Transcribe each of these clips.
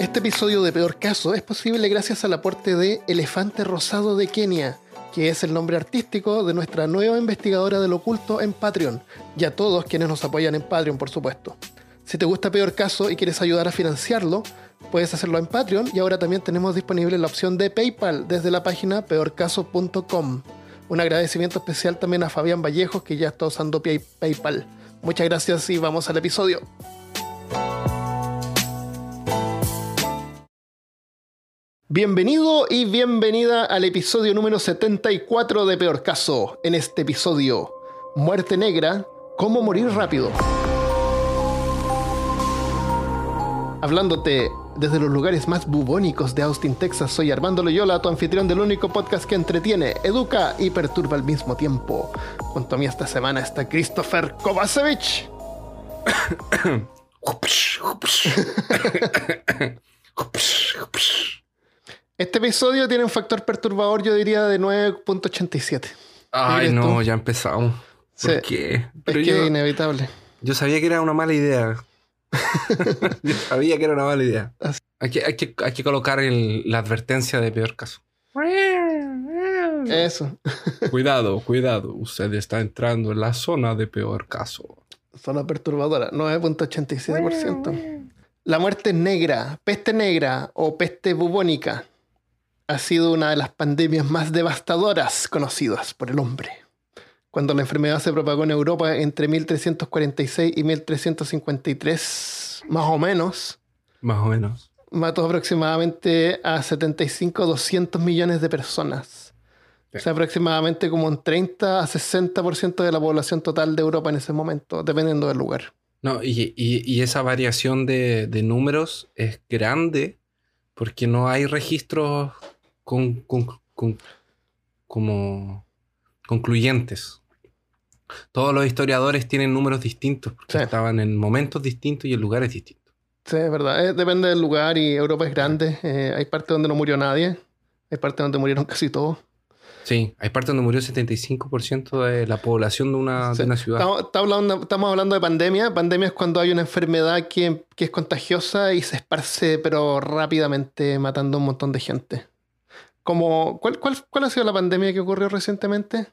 Este episodio de Peor Caso es posible gracias al aporte de Elefante Rosado de Kenia, que es el nombre artístico de nuestra nueva investigadora del oculto en Patreon, y a todos quienes nos apoyan en Patreon, por supuesto. Si te gusta Peor Caso y quieres ayudar a financiarlo, puedes hacerlo en Patreon y ahora también tenemos disponible la opción de PayPal desde la página peorcaso.com. Un agradecimiento especial también a Fabián Vallejos que ya está usando Pay- PayPal. Muchas gracias y vamos al episodio. Bienvenido y bienvenida al episodio número 74 de Peor Caso. En este episodio, Muerte Negra, cómo morir rápido. Hablándote desde los lugares más bubónicos de Austin, Texas, soy Armando Loyola, tu anfitrión del único podcast que entretiene, educa y perturba al mismo tiempo. Junto a mí esta semana está Christopher Kovacevic. Este episodio tiene un factor perturbador, yo diría, de 9.87. Ay, ¿Eres no, tú? ya empezamos. ¿Por Sí. qué? Pero es que es inevitable. yo sabía que era una mala idea. yo sabía que era una mala idea. Hay que, hay que, hay que colocar el- la advertencia de peor caso. Eso. cuidado, cuidado. Usted está entrando en la zona de peor caso. Zona perturbadora, 9.87%. La muerte negra, peste negra o peste bubónica ha sido una de las pandemias más devastadoras conocidas por el hombre. Cuando la enfermedad se propagó en Europa entre 1346 y 1353, más o menos, Más o menos. mató aproximadamente a 75 200 millones de personas. O sea, aproximadamente como un 30 a 60% de la población total de Europa en ese momento, dependiendo del lugar. No, y, y- y esa variación de, de números es grande porque no hay registros con, con- con- como concluyentes. Todos los historiadores tienen números distintos porque Sí. estaban en momentos distintos y en lugares distintos. Sí, es verdad. Eh, depende del lugar y Europa es grande. Eh, hay partes donde no murió nadie. Hay partes donde murieron casi todos. Sí, hay partes donde murió el 75% de la población de una, Sí. de una ciudad. Estamos, hablando, estamos hablando de pandemia. Pandemia es cuando hay una enfermedad que, que es contagiosa y se esparce, pero rápidamente, matando a un montón de gente. Como, ¿cuál, cuál, cuál ha sido la pandemia que ocurrió recientemente?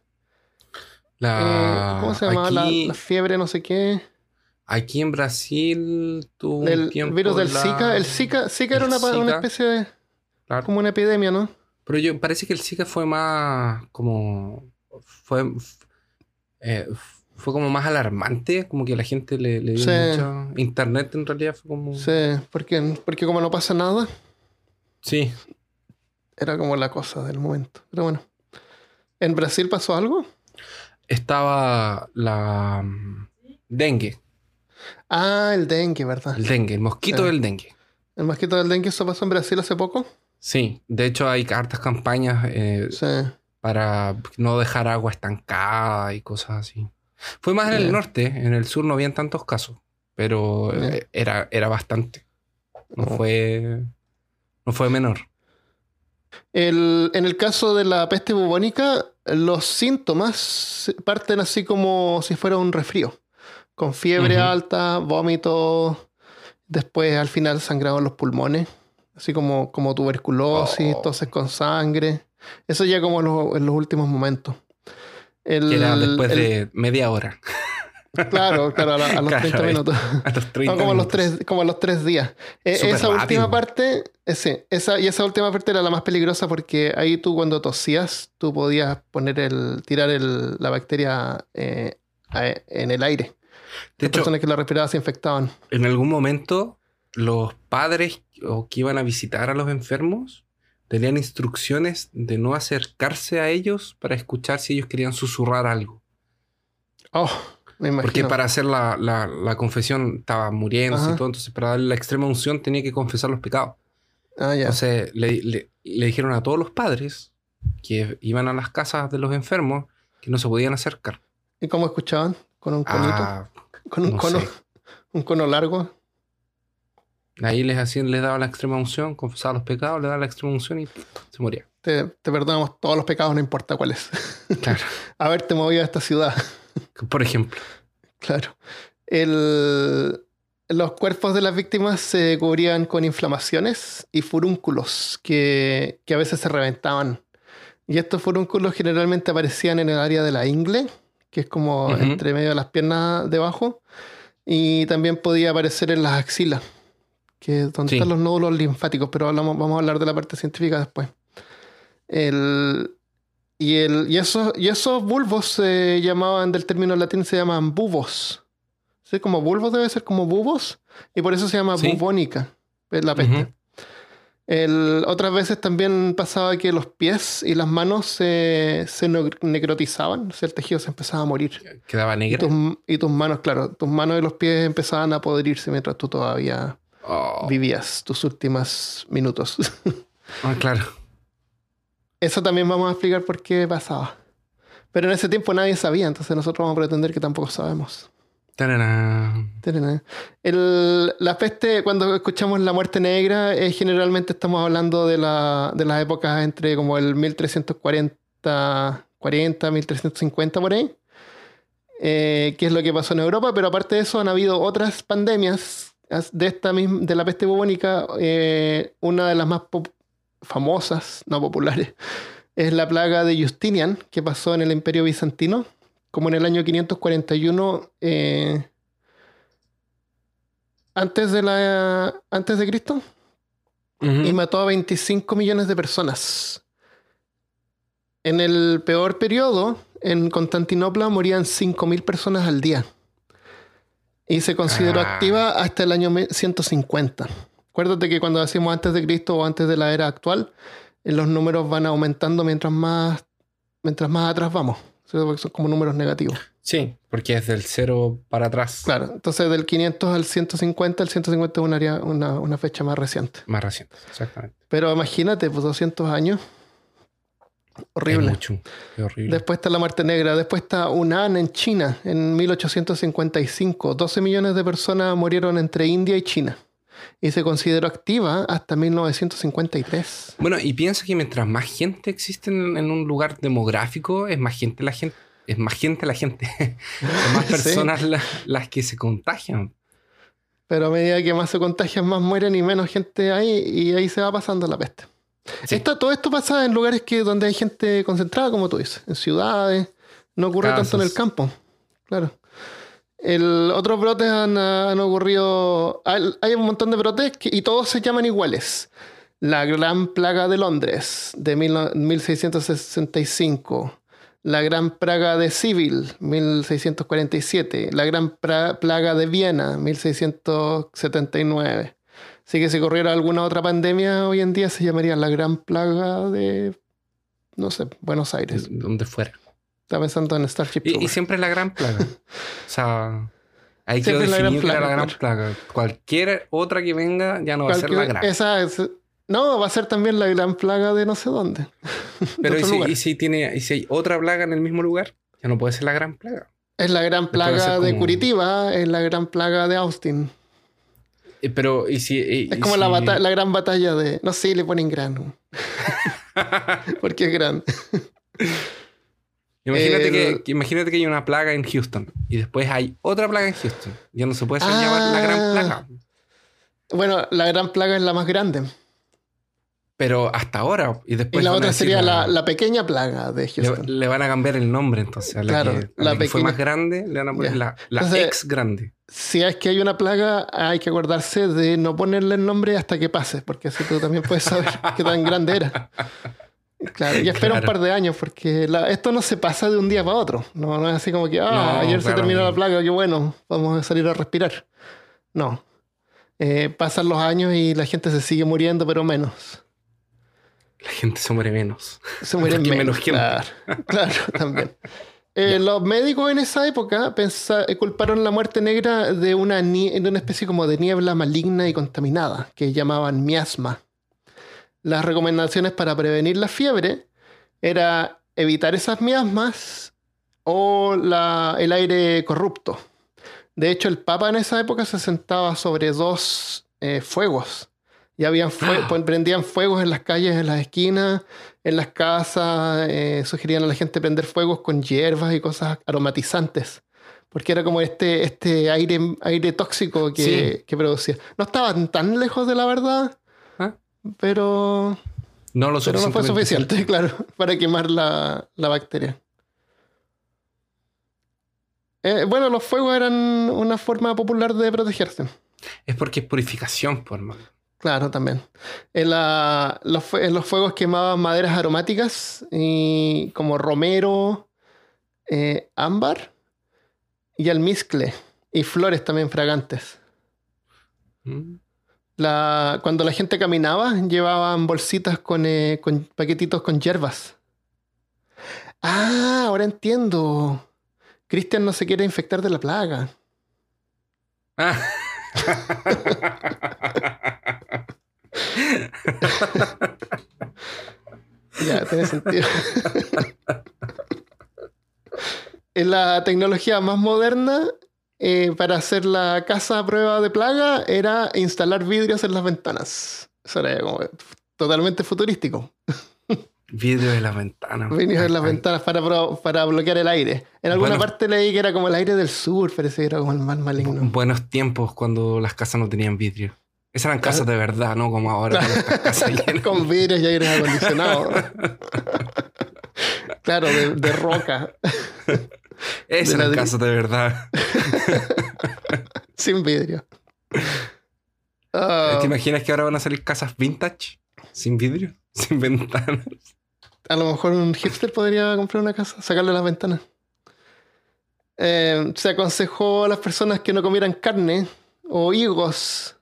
La- Eh, ¿Cómo se llamaba? La, la fiebre, no sé qué. aquí en Brasil tuvo un tiempo virus del la- Zika. El Zika, Zika era el una, pa- una especie de. Claro. como una epidemia, ¿no? Pero yo parece que el Zika fue más como fue eh, fue como más alarmante, como que la gente le, le dio Sí. mucho internet en realidad fue como Sí, porque, porque como no pasa nada, sí, era como la cosa del momento. Pero bueno. ¿En Brasil pasó algo? Estaba la mm, dengue, Ah, el dengue, ¿verdad? el dengue, el mosquito Sí. del dengue. El mosquito del dengue, eso pasó en Brasil hace poco. Sí, de hecho hay hartas campañas eh, Sí. para no dejar agua estancada y cosas así. Fue más en el norte, en el sur no habían tantos casos, pero eh, era, era bastante. No Oh. fue no fue menor. El- en el caso de la peste bubónica, los síntomas parten así como si fuera un resfrío. Con fiebre alta, vómito, después al final sangrado en los pulmones, así como, como tuberculosis, Oh. toses con sangre. Eso ya como en los, en los últimos momentos. El- Que era después el- de media hora. Claro, claro, a, la- a los Claro, 30 eh. minutos. A los 30 No, como a los minutos. tres, como a los tres días. Eh, Súper esa última parte, eh, sí, esa, y esa última parte era la más peligrosa porque ahí tú cuando tosías, tú podías poner el, tirar el, la bacteria eh, en el aire. De Las hecho, personas que la respiraban se infectaban. en algún momento los padres o que iban a visitar a los enfermos tenían instrucciones de no acercarse a ellos para escuchar si ellos querían susurrar algo. Oh, me imagino. Porque para hacer la, la- la confesión estaba muriendo y todo, entonces para darle la extrema unción tenía que confesar los pecados. Ah, ya. Entonces le, le- le dijeron a todos los padres que iban a las casas de los enfermos que no se podían acercar. ¿Y cómo escuchaban? Con un conito. Ah, con un no cono, sé. un cono largo. ahí les hacían, les daban la extrema unción, confesaba los pecados, le daban la extrema unción y se moría. Te, te perdonamos todos los pecados, no importa cuáles. Claro. Haberte movido a esta ciudad. Por ejemplo. Claro. El, los cuerpos de las víctimas se cubrían con inflamaciones y furúnculos que, que a veces se reventaban. Y estos furúnculos generalmente aparecían en el área de la ingle, que es como entre medio de las piernas debajo, y también podía aparecer en las axilas, que es donde Sí. están los nódulos linfáticos, pero hablamos, vamos a hablar de la parte científica después. El, y, el, y, esos, y esos bulbos se llamaban, del término latín, se llaman bubos. ¿Sí? Como bulbos debe ser como bubos, y por eso se llama Sí. bubónica, la peste. El- otras veces también pasaba que los pies y las manos se, se necrotizaban, o sea, el tejido se empezaba a morir. Quedaba Y tus, y tus manos, claro, tus manos y los pies empezaban a podrirse mientras tú todavía Oh. vivías tus últimos minutos. Ah, claro. Eso también vamos a explicar por qué pasaba. Pero en ese tiempo nadie sabía, entonces nosotros vamos a pretender que tampoco sabemos. Tarana. El- la peste, cuando escuchamos la muerte negra, eh, generalmente estamos hablando de, la, de las épocas entre como el 1340, 40, 1350 por ahí, eh, que es lo que pasó en Europa, pero aparte de eso han habido otras pandemias as- de, esta misma, de la peste bubónica, eh, una de las más pop- famosas, no populares, es la plaga de Justinian, que pasó en el Imperio Bizantino, como en el año 541 eh, antes de la antes de Cristo y mató a 25 millones de personas. En el peor periodo, en Constantinopla morían 5.000 personas al día. Y se consideró Ah. activa hasta el año me- 150. Acuérdate que cuando decimos antes de Cristo o antes de la era actual, eh, los números van aumentando mientras más, mientras más atrás vamos. son como números negativos. Sí, porque es del cero para atrás. Claro, entonces del 500 al 150, el 150 es un área- una, una fecha más reciente. Más reciente, exactamente. Pero imagínate, pues 200 años. Horrible. Es mucho. Es horrible. Después está la muerte negra. Después está Hunan en China en 1855. 12 millones de personas murieron entre India y China. Y se consideró activa hasta 1953. Bueno, y piensa que mientras más gente existe en, en un lugar demográfico, es más gente la gente. Es más gente la gente. Son más Sí. personas la- las que se contagian. Pero a medida que más se contagian, más mueren y menos gente hay. Y ahí se va pasando la peste. Sí. Esto- todo esto pasa en lugares que, donde hay gente concentrada, como tú dices. En ciudades. No ocurre tanto en el campo. Claro. El, otros brotes han, han ocurrido. Hay, un montón de brotes y todos se llaman iguales. La Gran Plaga de Londres de mil no- 1665. La Gran Plaga de Civil, 1647. La Gran Plaga de Viena, 1679. Así que si corriera alguna otra pandemia hoy en día se llamaría la Gran Plaga de, no sé, Buenos Aires. Donde fuera. Estaba pensando en Starship Y, y siempre es la gran plaga. O sea, quedó Siempre es la gran que era la plaga, gran plaga. Cualquier otra que venga ya no va a ser la gran. esa es- no, va a ser también la Gran Plaga de no sé dónde. Pero ¿y si, y si tiene, y si hay otra plaga en el mismo lugar? Ya no puede ser la gran plaga. Es la Gran Plaga de como- Curitiba, es la Gran Plaga de Austin. Eh, Pero, ¿y si...? Es como la, si- bata- la gran batalla de... No sé, le ponen gran. Porque es gran. Imagínate, El- que, imagínate que hay una plaga en Houston y después hay otra plaga en Houston. Ya no se puede hacer llamar la gran Ah. plaga. Bueno, la Gran Plaga es la más grande. Pero hasta ahora. Y Y después la van a otra sería la, la pequeña plaga de Houston. le van a cambiar el nombre entonces. A la Claro, que, a la la que fue más grande le van a poner la, la Entonces- ex grande. Si es que hay una plaga, hay que acordarse de no ponerle el nombre hasta que pase, porque así tú también puedes saber qué tan grande era. Claro, y espera un par de años, porque la- esto no se pasa de un día para otro. No, no es así como que, ah, No, ayer se terminó la plaga, qué bueno, vamos a salir a respirar. No. Eh, pasan los años y la gente se sigue muriendo, pero menos. La gente se muere menos. Se hay menos. menos gente. Claro, claro, también. Eh, los médicos en esa época pensa- eh, culparon la muerte negra de una, de una especie como de niebla maligna y contaminada, que llamaban miasma. Las recomendaciones para prevenir la fiebre era evitar esas miasmas o la- el aire corrupto. De hecho, el Papa en esa época se sentaba sobre dos eh, fuegos. Y habían fue- Ah. pues, prendían fuegos en las calles, en las esquinas, en las casas. eh, sugerían a la gente prender fuegos con hierbas y cosas aromatizantes. Porque era como este, este aire, aire tóxico que, Sí. que producía. No estaban tan lejos de la verdad. Pero, No lo pero no fue suficiente, claro, para quemar la, la bacteria. Eh, bueno, los fuegos eran una forma popular de protegerse. Es porque es purificación, por hermano. Claro, también. En, la- los, fue- en los fuegos quemaban maderas aromáticas y como romero, eh, ámbar y almizcle y flores también fragantes. Mm. La, cuando la gente caminaba, llevaban bolsitas con, eh, con paquetitos con hierbas. Ah, ahora entiendo. Cristian no se quiere infectar de la plaga. Ah. Ya, tiene sentido. en la tecnología más moderna, eh, para hacer la casa a prueba de plaga, era instalar vidrios en las ventanas. Eso era como totalmente futurístico. Vidrio de la ventana. Vidrios en las ventanas para, para bloquear el aire. En alguna Bueno. parte leí que era como el aire del sur, parece que era como el más maligno. Buenos tiempos cuando las casas no tenían vidrio. Esas eran casas de verdad, ¿no? Como ahora con casas. Con vidrios y aires acondicionados. claro, de, de roca, Eran ladrillo. casas de verdad. sin vidrio. Ah, ¿Te imaginas que ahora van a salir casas vintage? Sin vidrio, sin ventanas. A lo mejor un hipster podría comprar una casa, sacarle las ventanas. Eh, se aconsejó a las personas que no comieran carne o higos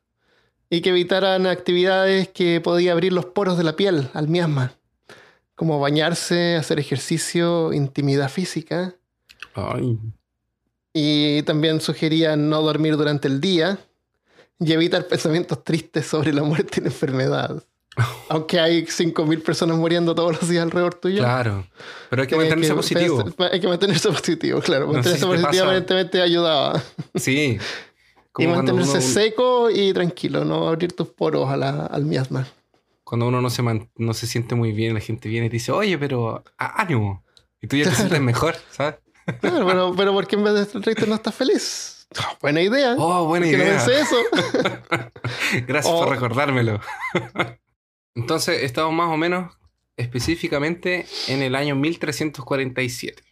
y que evitaran actividades que podían abrir los poros de la piel al miasma, como bañarse, hacer ejercicio, intimidad física. Ay, Y también sugerían no dormir durante el día y evitar pensamientos tristes sobre la muerte y la enfermedad. Aunque hay 5.000 personas muriendo todos los días alrededor tuyo. claro. Pero hay que Tienes mantenerse positivo. hay que mantenerse positivo, claro. No sé Mantenerse si te positivo aparentemente ayudaba. Sí. Y Como mantenerse uno, seco y tranquilo, no abrir tus poros a la- al miasma. cuando uno no se, man- no se siente muy bien, la gente viene y dice, oye, pero ánimo. Y tú ya te sientes mejor, ¿sabes? Claro, pero, pero ¿por qué en vez de estar triste no estás feliz? Ah, buena idea. Oh, buena ¿Por qué no idea. pensé eso? Gracias Oh. por recordármelo. Entonces, estamos más o menos específicamente en el año 1347.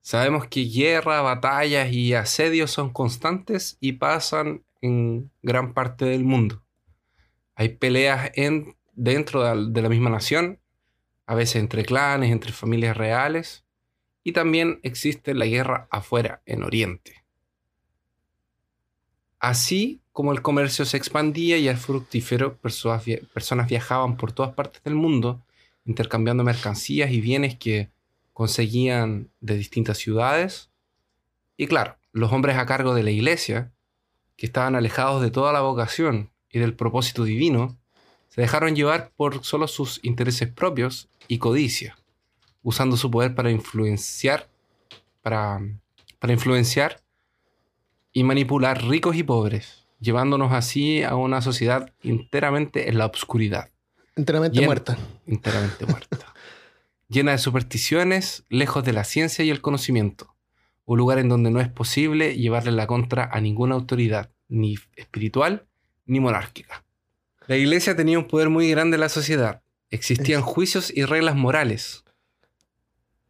Sabemos que guerra, batallas y asedios son constantes y pasan en gran parte del mundo. Hay peleas en, dentro de, de la misma nación, a veces entre clanes, entre familias reales, y también existe la guerra afuera, en Oriente. Así como el comercio se expandía y era fructífero, personas, via- personas viajaban por todas partes del mundo intercambiando mercancías y bienes que conseguían de distintas ciudades. Y claro, los hombres a cargo de la iglesia, que estaban alejados de toda la vocación y del propósito divino, se dejaron llevar por solo sus intereses propios y codicia, usando su poder para influenciar, para, para influenciar y manipular ricos y pobres, llevándonos así a una sociedad enteramente en la oscuridad, Enteramente Bien. muerta. enteramente muerta, llena de supersticiones, lejos de la ciencia y el conocimiento, un lugar en donde no es posible llevarle la contra a ninguna autoridad, ni espiritual ni monárquica. La iglesia tenía un poder muy grande en la sociedad, existían juicios y reglas morales.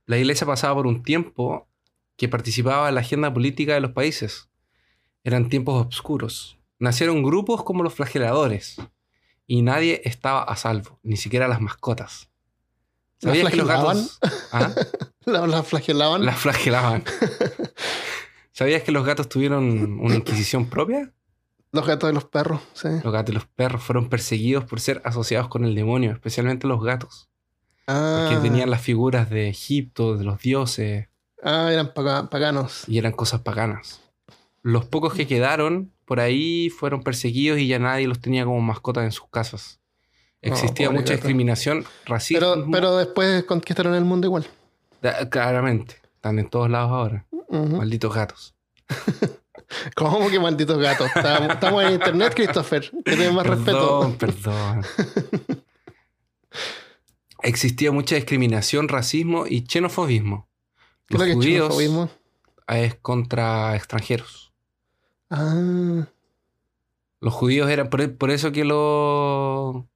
La iglesia pasaba por un tiempo que participaba en la agenda política de los países. Eran tiempos oscuros. Nacieron grupos como los flageladores y nadie estaba a salvo, ni siquiera las mascotas. ¿Las ¿Sabías que los flagelaban? gatos ¿Ah? La, la flagelaban. las flagelaban? ¿Sabías que los gatos tuvieron una inquisición propia? Los gatos de los perros, sí. Los gatos y los perros fueron perseguidos por ser asociados con el demonio, especialmente los gatos, Ah, que tenían las figuras de Egipto, de los dioses, ah, eran paga- paganos. y eran cosas paganas. Los pocos que quedaron por ahí fueron perseguidos y ya nadie los tenía como mascotas en sus casas. Existía mucha discriminación, racismo. Pero, pero después conquistaron el mundo igual. Da- Claramente, están en todos lados ahora. Malditos gatos. ¿Cómo que malditos gatos? Estamos, estamos en internet, Christopher. Que más Perdón, respeto. perdón. Existía mucha discriminación, racismo y xenofobismo. ¿Qué Los lo que es judíos, xenofobismo? es contra extranjeros. Ah, Los judíos eran. Por, por eso que lo.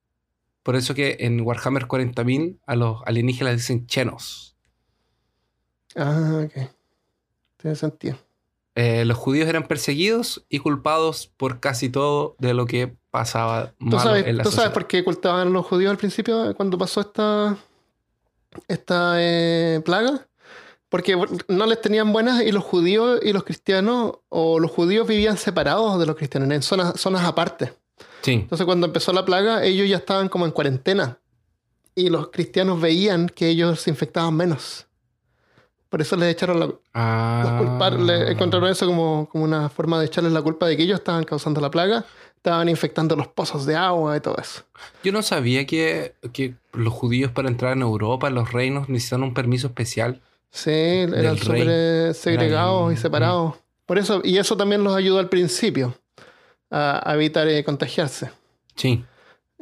Por eso que en Warhammer 40.000 a los alienígenas dicen chenos. ah, ok. Tiene sentido. Eh, los judíos eran perseguidos y culpados por casi todo de lo que pasaba ¿Tú malo sabes, en la tú sabes por qué ocultaban a los judíos al principio cuando pasó esta, esta eh, plaga? Porque no les tenían buenas y los judíos y los cristianos, o los judíos vivían separados de los cristianos, en zonas, zonas aparte. Sí. Entonces cuando empezó la plaga, ellos ya estaban como en cuarentena. Y los cristianos veían que ellos se infectaban menos. Por eso les echaron la, Ah. le encontraron eso como, como una forma de echarles la culpa de que ellos estaban causando la plaga, estaban infectando los pozos de agua y todo eso. Yo no sabía que, que los judíos para entrar en Europa, en los reinos, necesitan un permiso especial. Sí, eran súper eh, segregados y separados. Por eso, y eso también los ayudó al principio a, a evitar eh, contagiarse. Sí.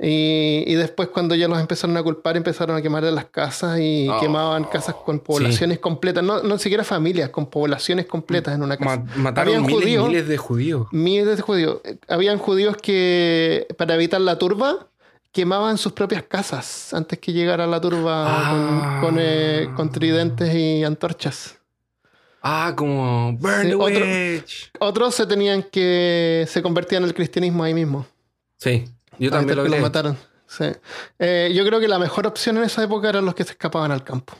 Y, y después cuando ya los empezaron a culpar, empezaron a quemar las casas y Oh, quemaban casas con poblaciones completas, no, no siquiera familias, con poblaciones completas en una casa. Ma- mataron Habían miles, judíos. miles de judíos. Miles de judíos. Eh, Habían judíos que, para evitar la turba, quemaban sus propias casas antes que llegara la turba Ah. con, con, eh, con tridentes y antorchas. Ah, como Burn Sí, the otro- Witch. Otros se tenían que. se convertían al cristianismo ahí mismo. Sí, yo también lo que los mataron. Sí. Eh, yo creo que la mejor opción en esa época eran los que se escapaban al campo.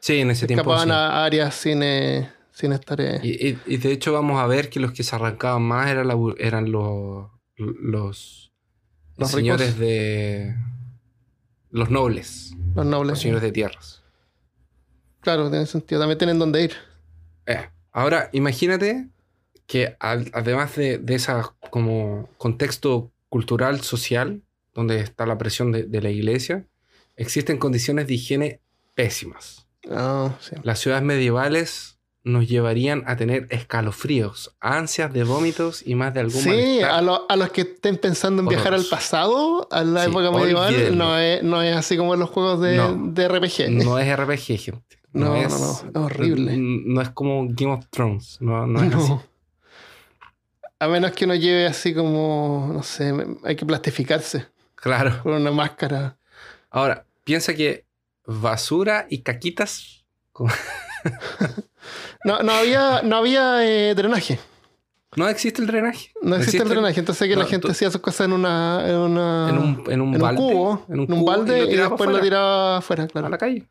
Sí, en ese Se tiempo. escapaban sí. a áreas sin, eh, sin estar. eh, Y, y- y de hecho vamos a ver que los que se arrancaban más eran, la eran los, los, Los señores ricos. de... Los nobles, los nobles. los señores de tierras. Claro, tiene sentido. También tienen dónde ir. Eh, Ahora, imagínate que al- además de, de ese como contexto cultural, social, donde está la presión de, de la iglesia, existen condiciones de higiene pésimas. Ah, sí. Las ciudades medievales nos llevarían a tener escalofríos, ansias de vómitos y más de algún Sí, a, lo- a los que estén pensando en viajar al pasado, a la Sí, época medieval, no es, no es así como en los juegos de, No. de RPG. No es RPG, gente. No, no, es, no, es horrible. No es como Game of Thrones. No, no es así. A menos que uno lleve así como, no sé, hay que plastificarse Claro. con una máscara. Ahora, piensa que basura y caquitas. No, no había, no había eh, drenaje. No existe el drenaje. No existe el drenaje. Entonces que la gente tú- hacía sus cosas en una, en una En un, en un en un balde. cubo, en un, cubo balde y, después lo tiraba afuera, a claro. la calle.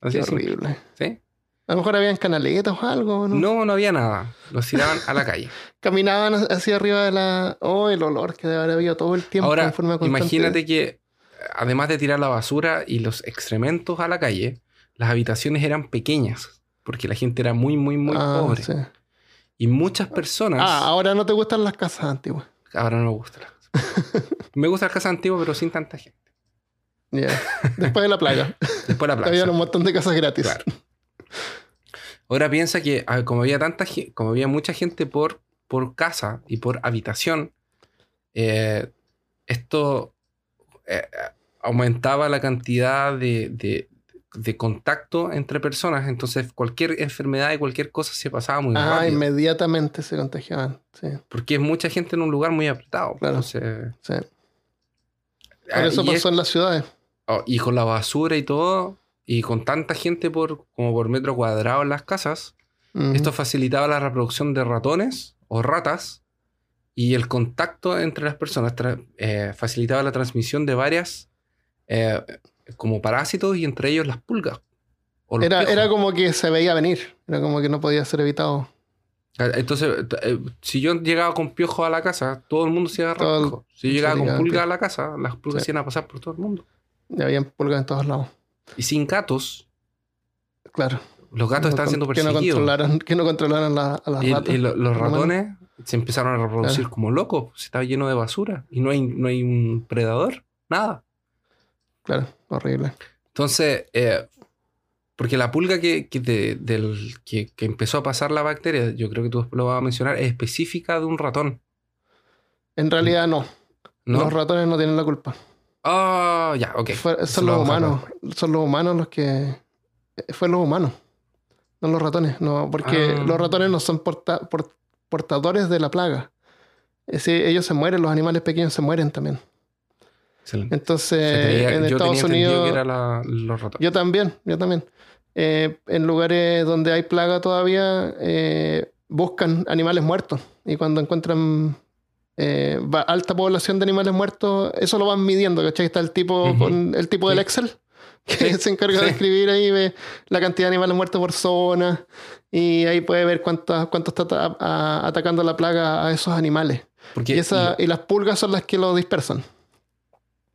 Así Qué es. horrible. ¿Sí? A lo mejor habían canaletas o algo, ¿no? No, no había nada. Los tiraban a la calle. Caminaban hacia arriba de la... Oh, el olor que debe haber habido todo el tiempo Ahora, en forma imagínate que además de tirar la basura y los excrementos a la calle, las habitaciones eran pequeñas. Porque la gente era muy, muy, muy Ah, pobre. sí. Y muchas personas. Ah, ahora no te gustan las casas antiguas. Ahora no me gusta la casa. me gusta la casa antigua, pero sin tanta gente. Ya. Después de la plaga. Después la plaza. Había un montón de casas gratis. Claro. Ahora piensa que ah, como había tanta como había mucha gente por, por casa y por habitación, eh, esto eh, aumentaba la cantidad de, de- de contacto entre personas. Entonces cualquier enfermedad y cualquier cosa se pasaba muy Ah, rápido. inmediatamente se contagiaban. Sí, Porque es mucha gente en un lugar muy apretado. Claro. Entonces, sí. ah, Por eso pasó es- en las ciudades. Oh, y con la basura y todo, y con tanta gente por, como por metro cuadrado en las casas, Ujú. esto facilitaba la reproducción de ratones o ratas y el contacto entre las personas eh, facilitaba la transmisión de varias eh, como parásitos y entre ellos las pulgas. o Era, era como que se veía venir. Era como que no podía ser evitado. Ah, Entonces, eh, si yo llegaba con piojos a la casa, todo el mundo se iba a Todo agarrar el- piojos. Si yo llegaba con pulgas a la casa, las pulgas Sí. iban a pasar por todo el mundo. Y habían pulgas en todos lados. Y sin gatos, Los los gatos estaban siendo que no perseguidos. controlaran, que no controlaran la- a las Y, ratas. y lo- los ratones se empezaron a reproducir Claro. como locos. Se estaba lleno de basura. Y no hay, no hay un predador. Nada. Claro, horrible. Entonces, eh, porque la pulga que, que, de- del, que, que empezó a pasar la bacteria, yo creo que tú lo vas a mencionar, es específica de un ratón. En realidad no. ¿No? Los ratones no tienen la culpa. Ah, ya, ok. Fue- son lo los humanos. Son los humanos los que. eh, Fue los humanos. no los ratones, no, porque Ah. los ratones no son porta- por- portadores de la plaga. Es decir, ellos se mueren, los animales pequeños se mueren también. Excelente. Entonces, en Estados Unidos. que era la- los ratones. Yo también, yo también. Eh, en lugares donde hay plaga todavía, eh, buscan animales muertos. Y cuando encuentran eh, va- alta población de animales muertos, eso lo van midiendo, ¿cachai? Está el tipo con el tipo del. Excel, que Sí, se encarga de escribir ahí, ve la cantidad de animales muertos por zona. Y ahí puede ver cuánto, cuánto está a- atacando la plaga a esos animales. Porque Y, esa, y las pulgas son las que lo dispersan.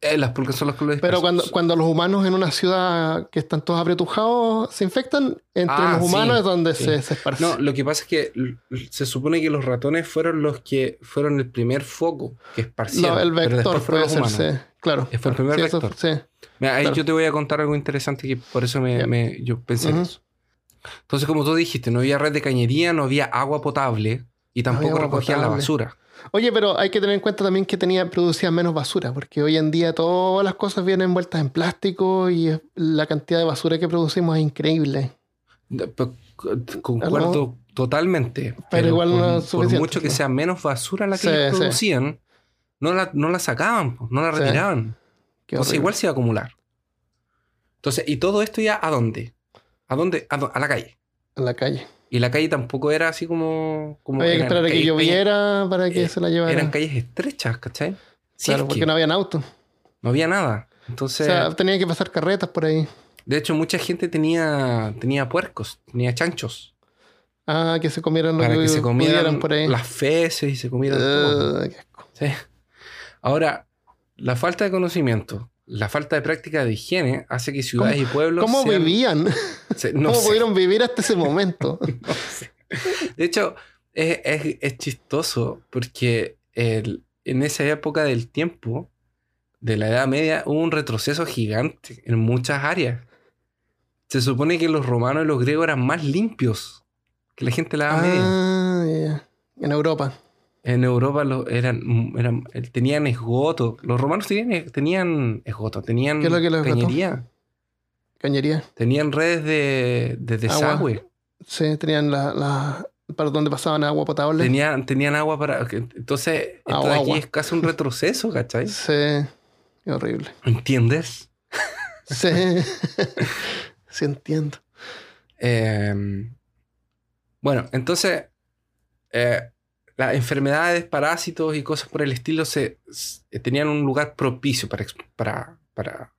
Eh, las pulgas son las que lo Pero cuando, cuando los humanos en una ciudad que están todos apretujados se infectan, entre Ah, los humanos sí, es donde sí. se, se esparce. No, lo que pasa es que se supone que los ratones fueron los que fueron el primer foco que esparcieron. No, el vector puede los ser, humanos. sí, claro. Fue el primer Sí, eso- vector. sí. Mira, ahí Claro. yo te voy a contar algo interesante que por eso me, yo pensé en eso. Entonces, como tú dijiste, no había red de cañería, no había agua potable y tampoco recogían la basura. Oye, pero hay que tener en cuenta también que tenía, producían menos basura, porque hoy en día todas las cosas vienen envueltas en plástico y la cantidad de basura que producimos es increíble. Co- Concuerdo totalmente. Pero, igual no es por mucho que ¿no? sea menos basura la que Sí, ellos sí. producían, no la, no la sacaban, no la Sí. retiraban. Qué Entonces igual se iba a acumular. Entonces, ¿y todo esto ya a dónde? ¿A dónde? A, a la calle. En la calle. Y la calle tampoco era así como... como Había que esperar a que lloviera para que eh, se la llevara. Eran calles estrechas, ¿cachai? Si claro, porque que no habían autos. no había nada. O Entonces, sea, tenía que pasar carretas por ahí. de hecho, mucha gente tenía, tenía puercos, tenía chanchos. Ah, que se comieran lo para que se comieran por ahí. las feces y se comieran todo. Qué asco. Sí. Ahora, la falta de conocimiento, la falta de práctica de higiene hace que ciudades y pueblos. ¿Cómo sean- vivían? se- no ¿Cómo sé, pudieron vivir hasta ese momento? no sé. De hecho, es, es- es chistoso porque el- en esa época del tiempo, de la Edad Media, hubo un retroceso gigante en muchas áreas. Se supone que los romanos y los griegos eran más limpios que la gente de la Edad Media. ah, ya. En Europa. En Europa lo- eran, eran, tenían esgoto. Los romanos tenían, tenían esgoto, tenían ¿Qué es lo que es cañería, Cañería. tenían redes de, de desagüe, Sí, tenían la, la- para donde pasaban agua potable. tenían, tenían agua para... Entonces, esto Agua, de aquí agua. es casi un retroceso, ¿cachai? Sí. Qué horrible. ¿Entiendes? Sí. sí entiendo. Eh, bueno, entonces, eh, las enfermedades, parásitos y cosas por el estilo tenían un lugar propicio para, ex- para, para,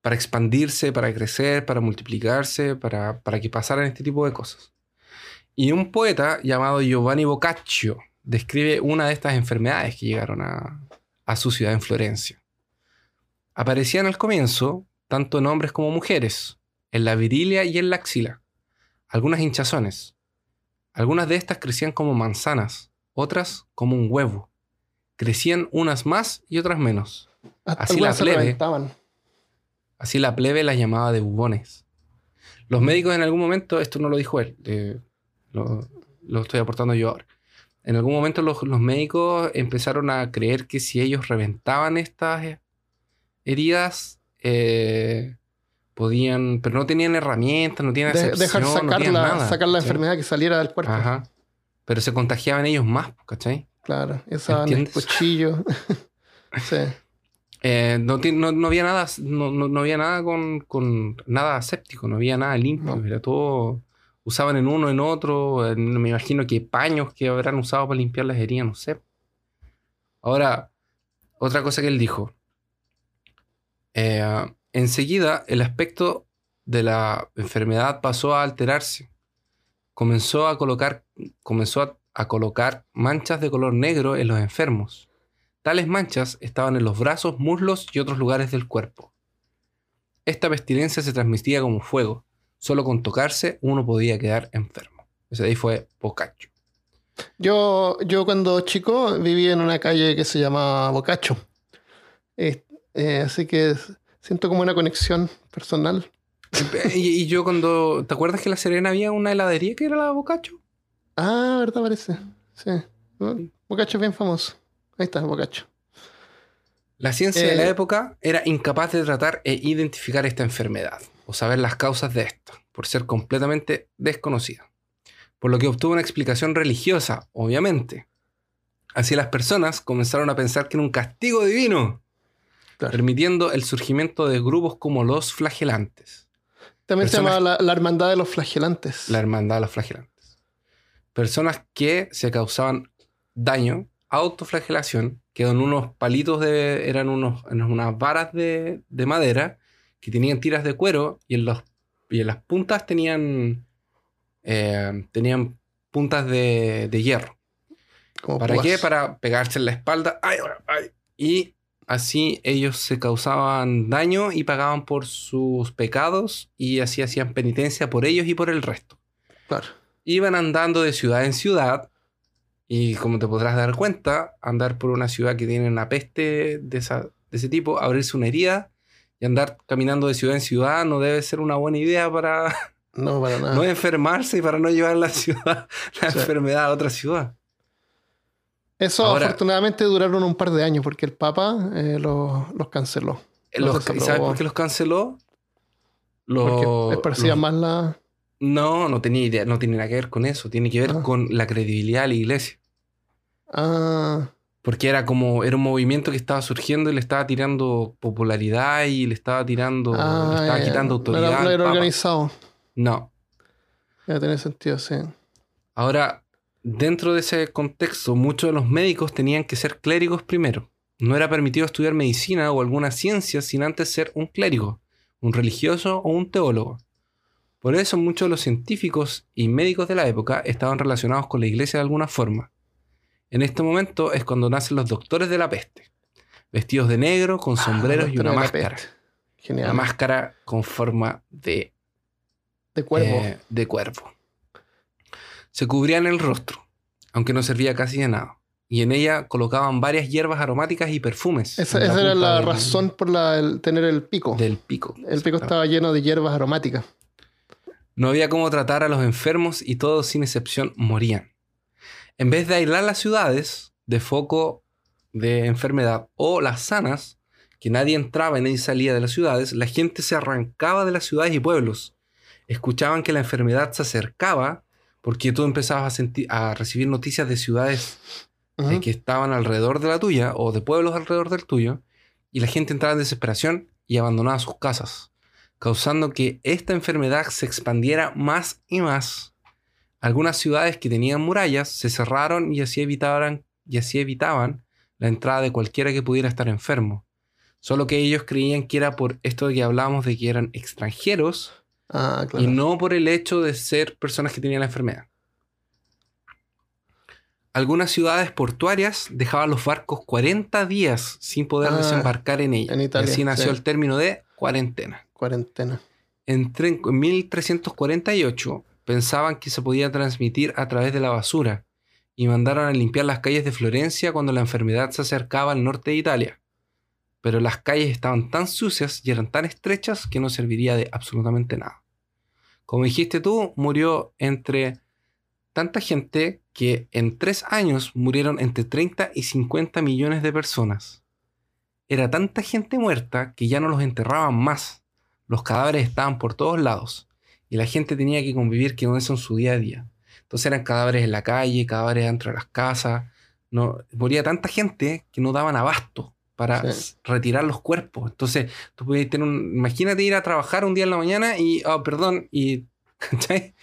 para expandirse, para crecer, para multiplicarse, para, para que pasaran este tipo de cosas. Y un poeta llamado Giovanni Boccaccio describe una de estas enfermedades que llegaron a, a su ciudad en Florencia. Aparecían al comienzo tanto en hombres como mujeres, en la virilia y en la axila, algunas hinchazones. Algunas de estas crecían como manzanas, otras como un huevo. Crecían unas más y otras menos. Hasta Así la plebe. Así la plebe las llamaba de bubones. Los médicos en algún momento, esto no lo dijo él, eh, lo, lo estoy aportando yo ahora. En algún momento los, los médicos empezaron a creer que si ellos reventaban estas heridas, eh, podían, pero no tenían herramientas, no tenían acepción, dejar no sacar, tenían la, nada, sacar la ¿cachai? enfermedad que saliera del cuerpo. Ajá. Pero se contagiaban ellos más, ¿cachai? Claro. Usaban el cuchillo. sí. Eh, no, no, no había nada, no, no- no había nada con, con nada aséptico, no había nada limpio, No. era todo. Usaban en uno, en otro. en- me imagino que paños que habrán usado para limpiar las heridas, no sé. Ahora, otra cosa que él dijo. Eh, enseguida, el aspecto de la enfermedad pasó a alterarse. Comenzó a colocar, comenzó a- colocar manchas de color negro en los enfermos. Tales manchas estaban en los brazos, muslos y otros lugares del cuerpo. Esta pestilencia se transmitía como fuego. Solo con tocarse uno podía quedar enfermo. Ese ahí fue Boccaccio. Yo, yo cuando chico viví en una calle que se llama Bocacho. Eh, así que siento como una conexión personal. y, y yo cuando... ¿Te acuerdas que en La Serena había una heladería que era la Boccaccio? Ah, ¿verdad? Parece. Sí. Bocacho es bien famoso. Ahí está, Bocacho. La ciencia de la Eh. época era incapaz de tratar e identificar esta enfermedad o saber las causas de esta, por ser completamente desconocida. Por lo que obtuvo una explicación religiosa, obviamente. Así las personas comenzaron a pensar que era un castigo divino, Claro. permitiendo el surgimiento de grupos como los flagelantes. También se Personas- llamaba la, la hermandad de los flagelantes. La hermandad de los flagelantes. Personas que se causaban daño, autoflagelación, que eran unos palitos de. eran unos, unas varas de, de madera que tenían tiras de cuero y en, los, y en las puntas tenían. eh, tenían puntas de, de hierro. ¿Para púas. qué? Para pegarse en la espalda. ¡Ay, ay! Y así ellos se causaban daño y pagaban por sus pecados y así hacían penitencia por ellos y por el resto. Claro. Iban andando de ciudad en ciudad y como te podrás dar cuenta, andar por una ciudad que tiene una peste de, esa- de ese tipo, abrirse una herida y andar caminando de ciudad en ciudad no debe ser una buena idea para No, para nada. no enfermarse y para no llevar la ciudad, la Sí. enfermedad a otra ciudad. Eso Ahora- afortunadamente duraron un par de años porque el Papa eh, los, los canceló. Los- Los ¿y ¿Sabes por qué los canceló? Los- Porque más la. No, no tenía idea, no tiene nada que ver con eso. Tiene que ver Ah. con la credibilidad de la iglesia. Ah, Porque era como, era un movimiento que estaba surgiendo y le estaba tirando popularidad y le estaba tirando, ah, le estaba ya. quitando No autoridad. era, no era organizado. No. Ya tiene sentido, sí. Ahora, dentro de ese contexto, muchos de los médicos tenían que ser clérigos primero. No era permitido estudiar medicina o alguna ciencia sin antes ser un clérigo, un religioso o un teólogo. Por eso muchos de los científicos y médicos de la época estaban relacionados con la iglesia de alguna forma. En este momento es cuando nacen los doctores de la peste, vestidos de negro, con sombreros Ah, y una máscara. Genial. Una máscara con forma de de cuervo. eh, de cuervo. Se cubrían el rostro, aunque no servía casi de nada. Y en ella colocaban varias hierbas aromáticas y perfumes. esa era la del- razón por la, el tener el pico. del pico. el pico estaba lleno de hierbas aromáticas. No había cómo tratar a los enfermos y todos sin excepción morían. En vez de aislar las ciudades de foco de enfermedad o las sanas, que nadie entraba y nadie salía de las ciudades, la gente se arrancaba de las ciudades y pueblos. Escuchaban que la enfermedad se acercaba porque tú empezabas a, sentir, a recibir noticias de ciudades eh, que estaban alrededor de la tuya o de pueblos alrededor del tuyo y la gente entraba en desesperación y abandonaba sus casas, causando que esta enfermedad se expandiera más y más. Algunas ciudades que tenían murallas se cerraron y así evitaban, y así evitaban la entrada de cualquiera que pudiera estar enfermo. Solo que ellos creían que era por esto de que hablábamos de que eran extranjeros Ah, claro. y no por el hecho de ser personas que tenían la enfermedad. Algunas ciudades portuarias dejaban los barcos 40 días sin poder Ah, desembarcar en ellas. en Italia, y así nació sí. el término de cuarentena. Cuarentena. En 1348 pensaban que se podía transmitir a través de la basura y mandaron a limpiar las calles de Florencia cuando la enfermedad se acercaba al norte de Italia. Pero las calles estaban tan sucias y eran tan estrechas que no serviría de absolutamente nada. Como dijiste tú, murió entre tanta gente que en tres años murieron entre 30 y 50 millones de personas. Era tanta gente muerta que ya no los enterraban más. Los cadáveres estaban por todos lados y la gente tenía que convivir con eso en su día a día. Entonces eran cadáveres en la calle, cadáveres dentro de las casas. No, moría tanta gente que no daban abasto para Sí. retirar los cuerpos. Entonces, tú podías tener un. Imagínate ir a trabajar un día en la mañana y. Oh, perdón, y. ¿Cachai?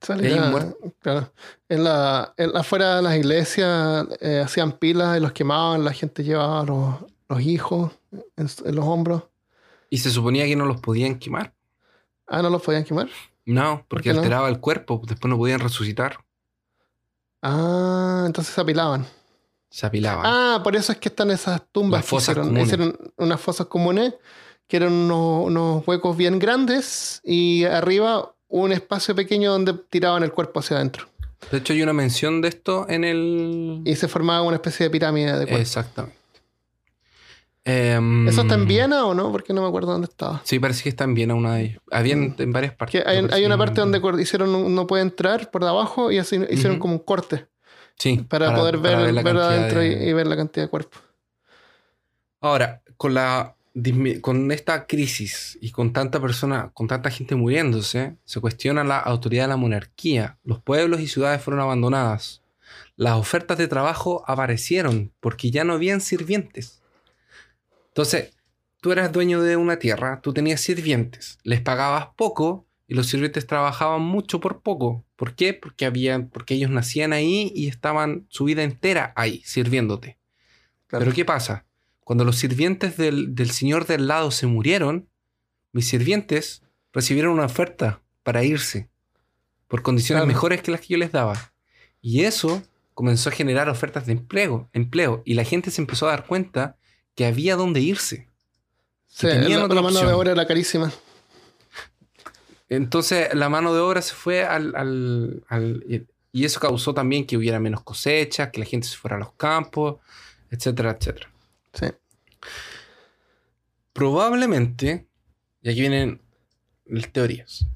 Salía- Y claro. En la, en- afuera de las iglesias eh, hacían pilas y los quemaban, la gente llevaba los, los hijos en, en los hombros. Y se suponía que no los podían quemar. Ah, no los podían quemar. No, porque no? alteraba el cuerpo, después no podían resucitar. Ah, entonces se apilaban. Se apilaban. Ah, por eso es que están esas tumbas Las que fosas hicieron, comunes. hicieron unas fosas comunes que eran unos, unos huecos bien grandes y arriba un espacio pequeño donde tiraban el cuerpo hacia adentro. De hecho, hay una mención de esto en el. Y se formaba una especie de pirámide de cuerpo. Exactamente. Em, ¿Eso está en Viena o no? Porque no me acuerdo dónde estaba. Sí, parece que está en Viena una de ellas. Había en, en varias partes. Que hay, una parte donde hicieron un- no puede entrar por debajo y así hicieron como un corte Sí, para, poder ver, la ver cantidad adentro y, de- y ver la cantidad de cuerpo. Ahora, con la con esta crisis y con tanta persona, con tanta gente muriéndose, se cuestiona la autoridad de la monarquía. Los pueblos y ciudades fueron abandonadas. Las ofertas de trabajo aparecieron porque ya no habían sirvientes. Entonces, tú eras dueño de una tierra, tú tenías sirvientes, les pagabas poco y los sirvientes trabajaban mucho por poco. ¿Por qué? Porque, habían, porque ellos nacían ahí y estaban su vida entera ahí, sirviéndote. Pero ¿qué pasa? Cuando los sirvientes del, señor del lado se murieron, mis sirvientes recibieron una oferta para irse por condiciones mejores que las que yo les daba. Y eso comenzó a generar ofertas de empleo, empleo y la gente se empezó a dar cuenta que había dónde irse. Sí, la, mano de obra era carísima. Entonces la mano de obra se fue al, Y eso causó también que hubiera menos cosechas, que la gente se fuera a los campos, etcétera, etcétera. Sí. Probablemente, y aquí vienen las teorías,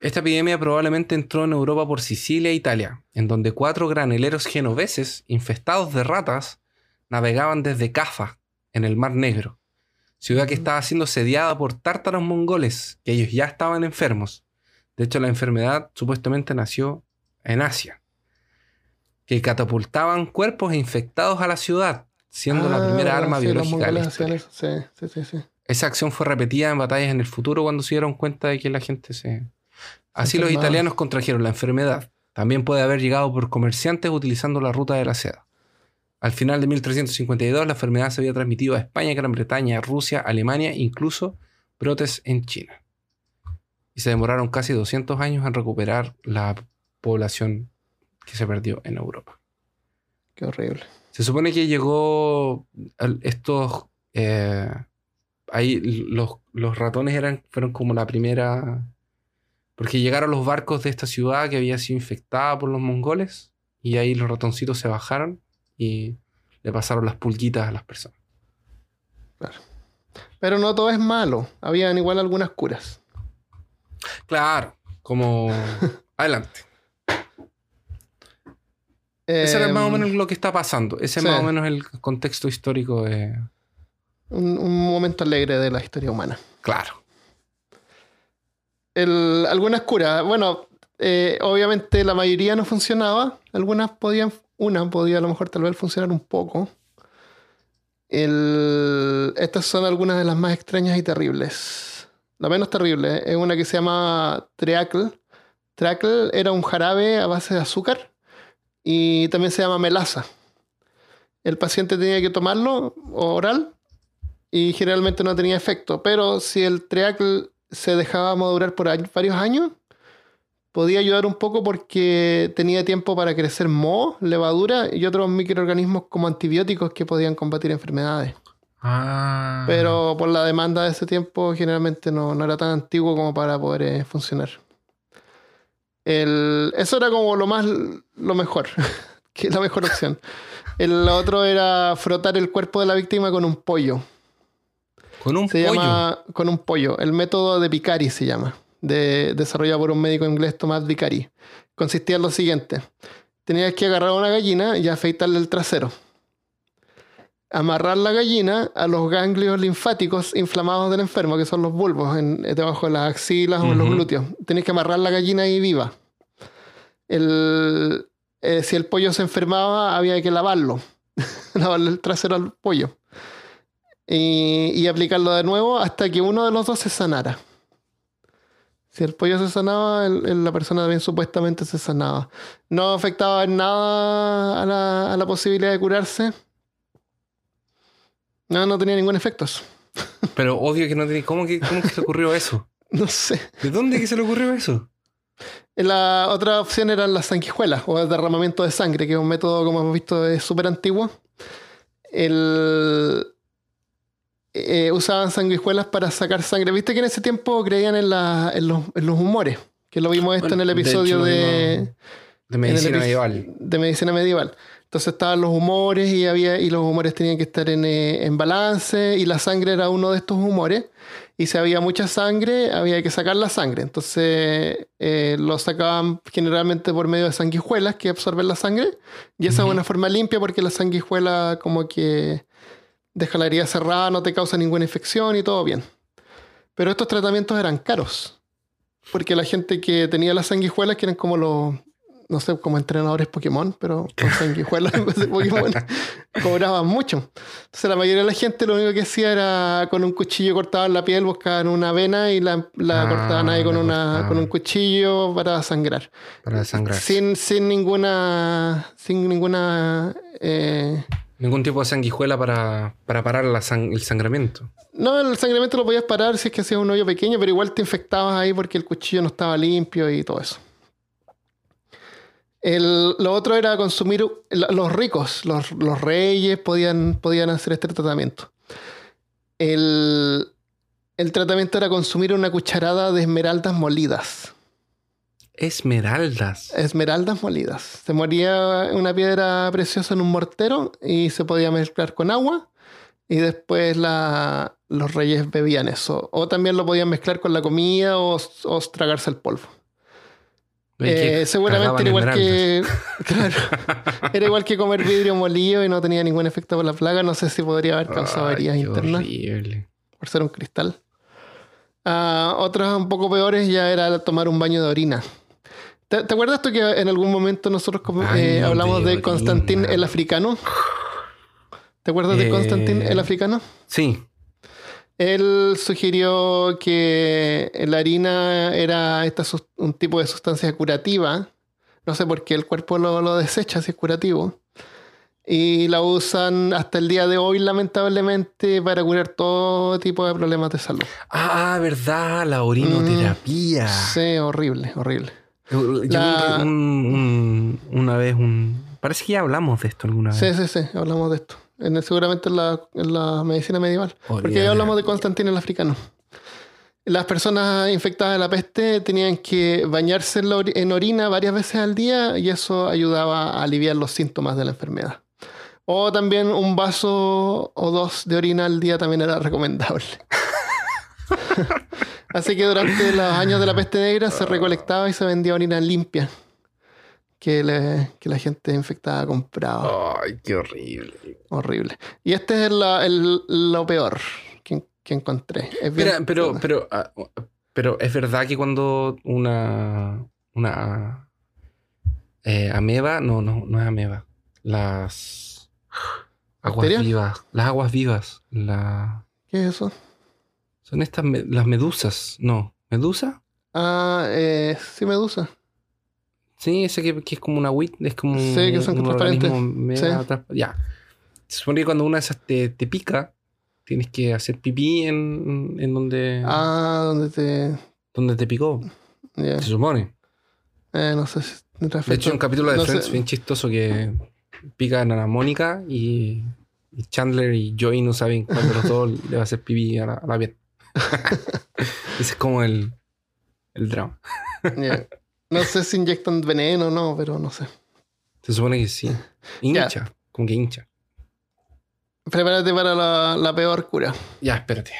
esta epidemia probablemente entró en Europa por Sicilia e Italia, en donde cuatro graneleros genoveses, infestados de ratas, navegaban desde Cafa, en el Mar Negro, ciudad que estaba siendo sediada por tártaros mongoles, que ellos ya estaban enfermos. De hecho, la enfermedad supuestamente nació en Asia, que catapultaban cuerpos infectados a la ciudad, siendo la primera ah, arma biológica Esa acción fue repetida en batallas en el futuro cuando se dieron cuenta de que la gente se... Así los italianos contrajeron la enfermedad. También puede haber llegado por comerciantes utilizando la ruta de la seda. Al final de 1352 la enfermedad se había transmitido a España, Gran Bretaña, Rusia, Alemania, incluso brotes en China. Y se demoraron casi 200 años en recuperar la población que se perdió en Europa. Qué horrible. Se supone que llegó estos... Eh, ahí los, los, ratones eran, fueron como la primera... Porque llegaron los barcos de esta ciudad que había sido infectada por los mongoles y ahí los ratoncitos se bajaron y le pasaron las pulguitas a las personas. Claro. Pero no todo es malo. Habían igual algunas curas. Claro, como... Adelante. Ese es más o menos lo que está pasando. Ese es más o menos el contexto histórico de... Un, momento alegre de la historia humana. Claro. algunas curas. Bueno, eh, obviamente la mayoría no funcionaba. Algunas podían una podía a lo mejor tal vez funcionar un poco. estas son algunas de las más extrañas y terribles. La menos terrible es una que se llama Treacle. Treacle era un jarabe a base de azúcar y también se llama melaza. El paciente tenía que tomarlo oral y generalmente no tenía efecto, pero si el Treacle se dejaba madurar por varios años, podía ayudar un poco porque tenía tiempo para crecer moho, levadura y otros microorganismos como antibióticos que podían combatir enfermedades. Ah. Pero por la demanda de ese tiempo generalmente no, era tan antiguo como para poder eh, funcionar. eso era como lo más, lo mejor, que la mejor opción. El otro era frotar el cuerpo de la víctima con un pollo. ¿Con un se Llama, con un pollo. El método de Picari se llama de, desarrollado por un médico inglés, Tomás Vicari. Consistía en lo siguiente. Tenías que agarrar una gallina y afeitarle el trasero. Amarrar la gallina a los ganglios linfáticos inflamados del enfermo, que son los bulbos, en, debajo de las axilas o en los glúteos. Tenías que amarrar la gallina ahí viva. El, eh, si el pollo se enfermaba, había que lavarlo. Lavarle el trasero al pollo. Y, y aplicarlo de nuevo hasta que uno de los dos se sanara. Si el pollo se sanaba, la persona también supuestamente se sanaba. No afectaba en nada a la, posibilidad de curarse. No, no tenía ningún efecto Pero obvio que no tenía. ¿Cómo que, cómo que se ocurrió eso? no sé. ¿De dónde que se le ocurrió eso? La otra opción eran las sanguijuelas o el derramamiento de sangre, que es un método, como hemos visto, súper antiguo. El, eh, usaban sanguijuelas para sacar sangre. Viste que en ese tiempo creían en, los, humores, que lo vimos esto en el episodio de, de, medicina medieval. De medicina medieval. Entonces estaban los humores y, había, y los humores tenían que estar en, eh, balance y la sangre era uno de estos humores. Y si había mucha sangre, había que sacar la sangre. Entonces eh, lo sacaban generalmente por medio de sanguijuelas que absorben la sangre. Y esa es una forma limpia porque la sanguijuela como que deja la herida cerrada, no te causa ninguna infección y todo bien. Pero estos tratamientos eran caros. Porque la gente que tenía las sanguijuelas, que eran como los, no sé, como entrenadores Pokémon, pero con sanguijuelas en vez de Pokémon, cobraban mucho. Entonces la mayoría de la gente lo único que hacía era con un cuchillo cortado en la piel, buscaban una vena y la, la Ah, cortaban ahí con, una, cortaban. con un cuchillo para sangrar. Para desangrar. Sin, sin ninguna. Sin ninguna. eh, Ningún tipo de sanguijuela para, para parar la el sangramiento. No, el sangramiento lo podías parar si es que hacías un hoyo pequeño, pero igual te infectabas ahí porque el cuchillo no estaba limpio y todo eso. El- lo otro era consumir los ricos, los, los reyes podían, podían hacer este tratamiento. El, el tratamiento era consumir una cucharada de esmeraldas molidas. Esmeraldas. Esmeraldas molidas. Se moría una piedra preciosa en un mortero y se podía mezclar con agua y después la- los reyes bebían eso. O también lo podían mezclar con la comida o, o tragarse el polvo. Eh, seguramente era igual que. Claro. Era igual que comer vidrio molido y no tenía ningún efecto por la plaga. No sé si podría haber causado heridas internas horrible. por ser un cristal. Ah, otras un poco peores ya era tomar un baño de orina. ¿Te, te acuerdas tú que en algún momento nosotros eh, hablamos de. Constantín el africano? ¿Te acuerdas de Eh, Constantín el africano? Sí. Él sugirió que la harina era esta un tipo de sustancia curativa. No sé por qué el cuerpo lo, lo desecha si es curativo. Y la usan hasta el día de hoy, lamentablemente, para curar todo tipo de problemas de salud. Ah, verdad, la orinoterapia. Sí, horrible, horrible. Yo, yo La- vi un- un- una vez un... Parece que ya hablamos de esto alguna vez. Sí, sí, sí, hablamos de esto. En, seguramente en la, en la medicina medieval. Porque ya hablamos de. Constantino el africano. Las personas infectadas de la peste tenían que bañarse en orina varias veces al día y eso ayudaba a aliviar los síntomas de la enfermedad. O también un vaso o dos de orina al día también era recomendable. Así que durante los años de la peste negra se recolectaba y se vendía orina limpia que, le- que la gente infectada compraba. Ay, qué horrible. Horrible. Y este es la- el- lo peor que, que encontré. Es pero, pero, ah, pero es verdad que cuando una, una eh, ameba, no, no, no es ameba, las aguas ¿Bacterias? vivas, las aguas vivas, la, ¿Qué es eso? Son estas, me- las medusas, no, medusa, Ah, eh, sí, medusa. sí, ese que, que es como una wit, es como Sí, que son un transparentes. Sí. ya, se supone que cuando una de esas te, te pica, tienes que hacer pipí en, en donde, Ah, donde te. donde te picó, se supone. Eh, no sé si De hecho, un capítulo de no Friends sé. bien chistoso que pican a Mónica y, y Chandler y Joey no saben cuál de los dos le va a hacer pipí a la, a la piel. Ese es como el, el drama. No sé si inyectan veneno o no, pero no sé. Se supone que sí. Hincha, como que hincha. Prepárate para la, la peor cura. Ya, espérate.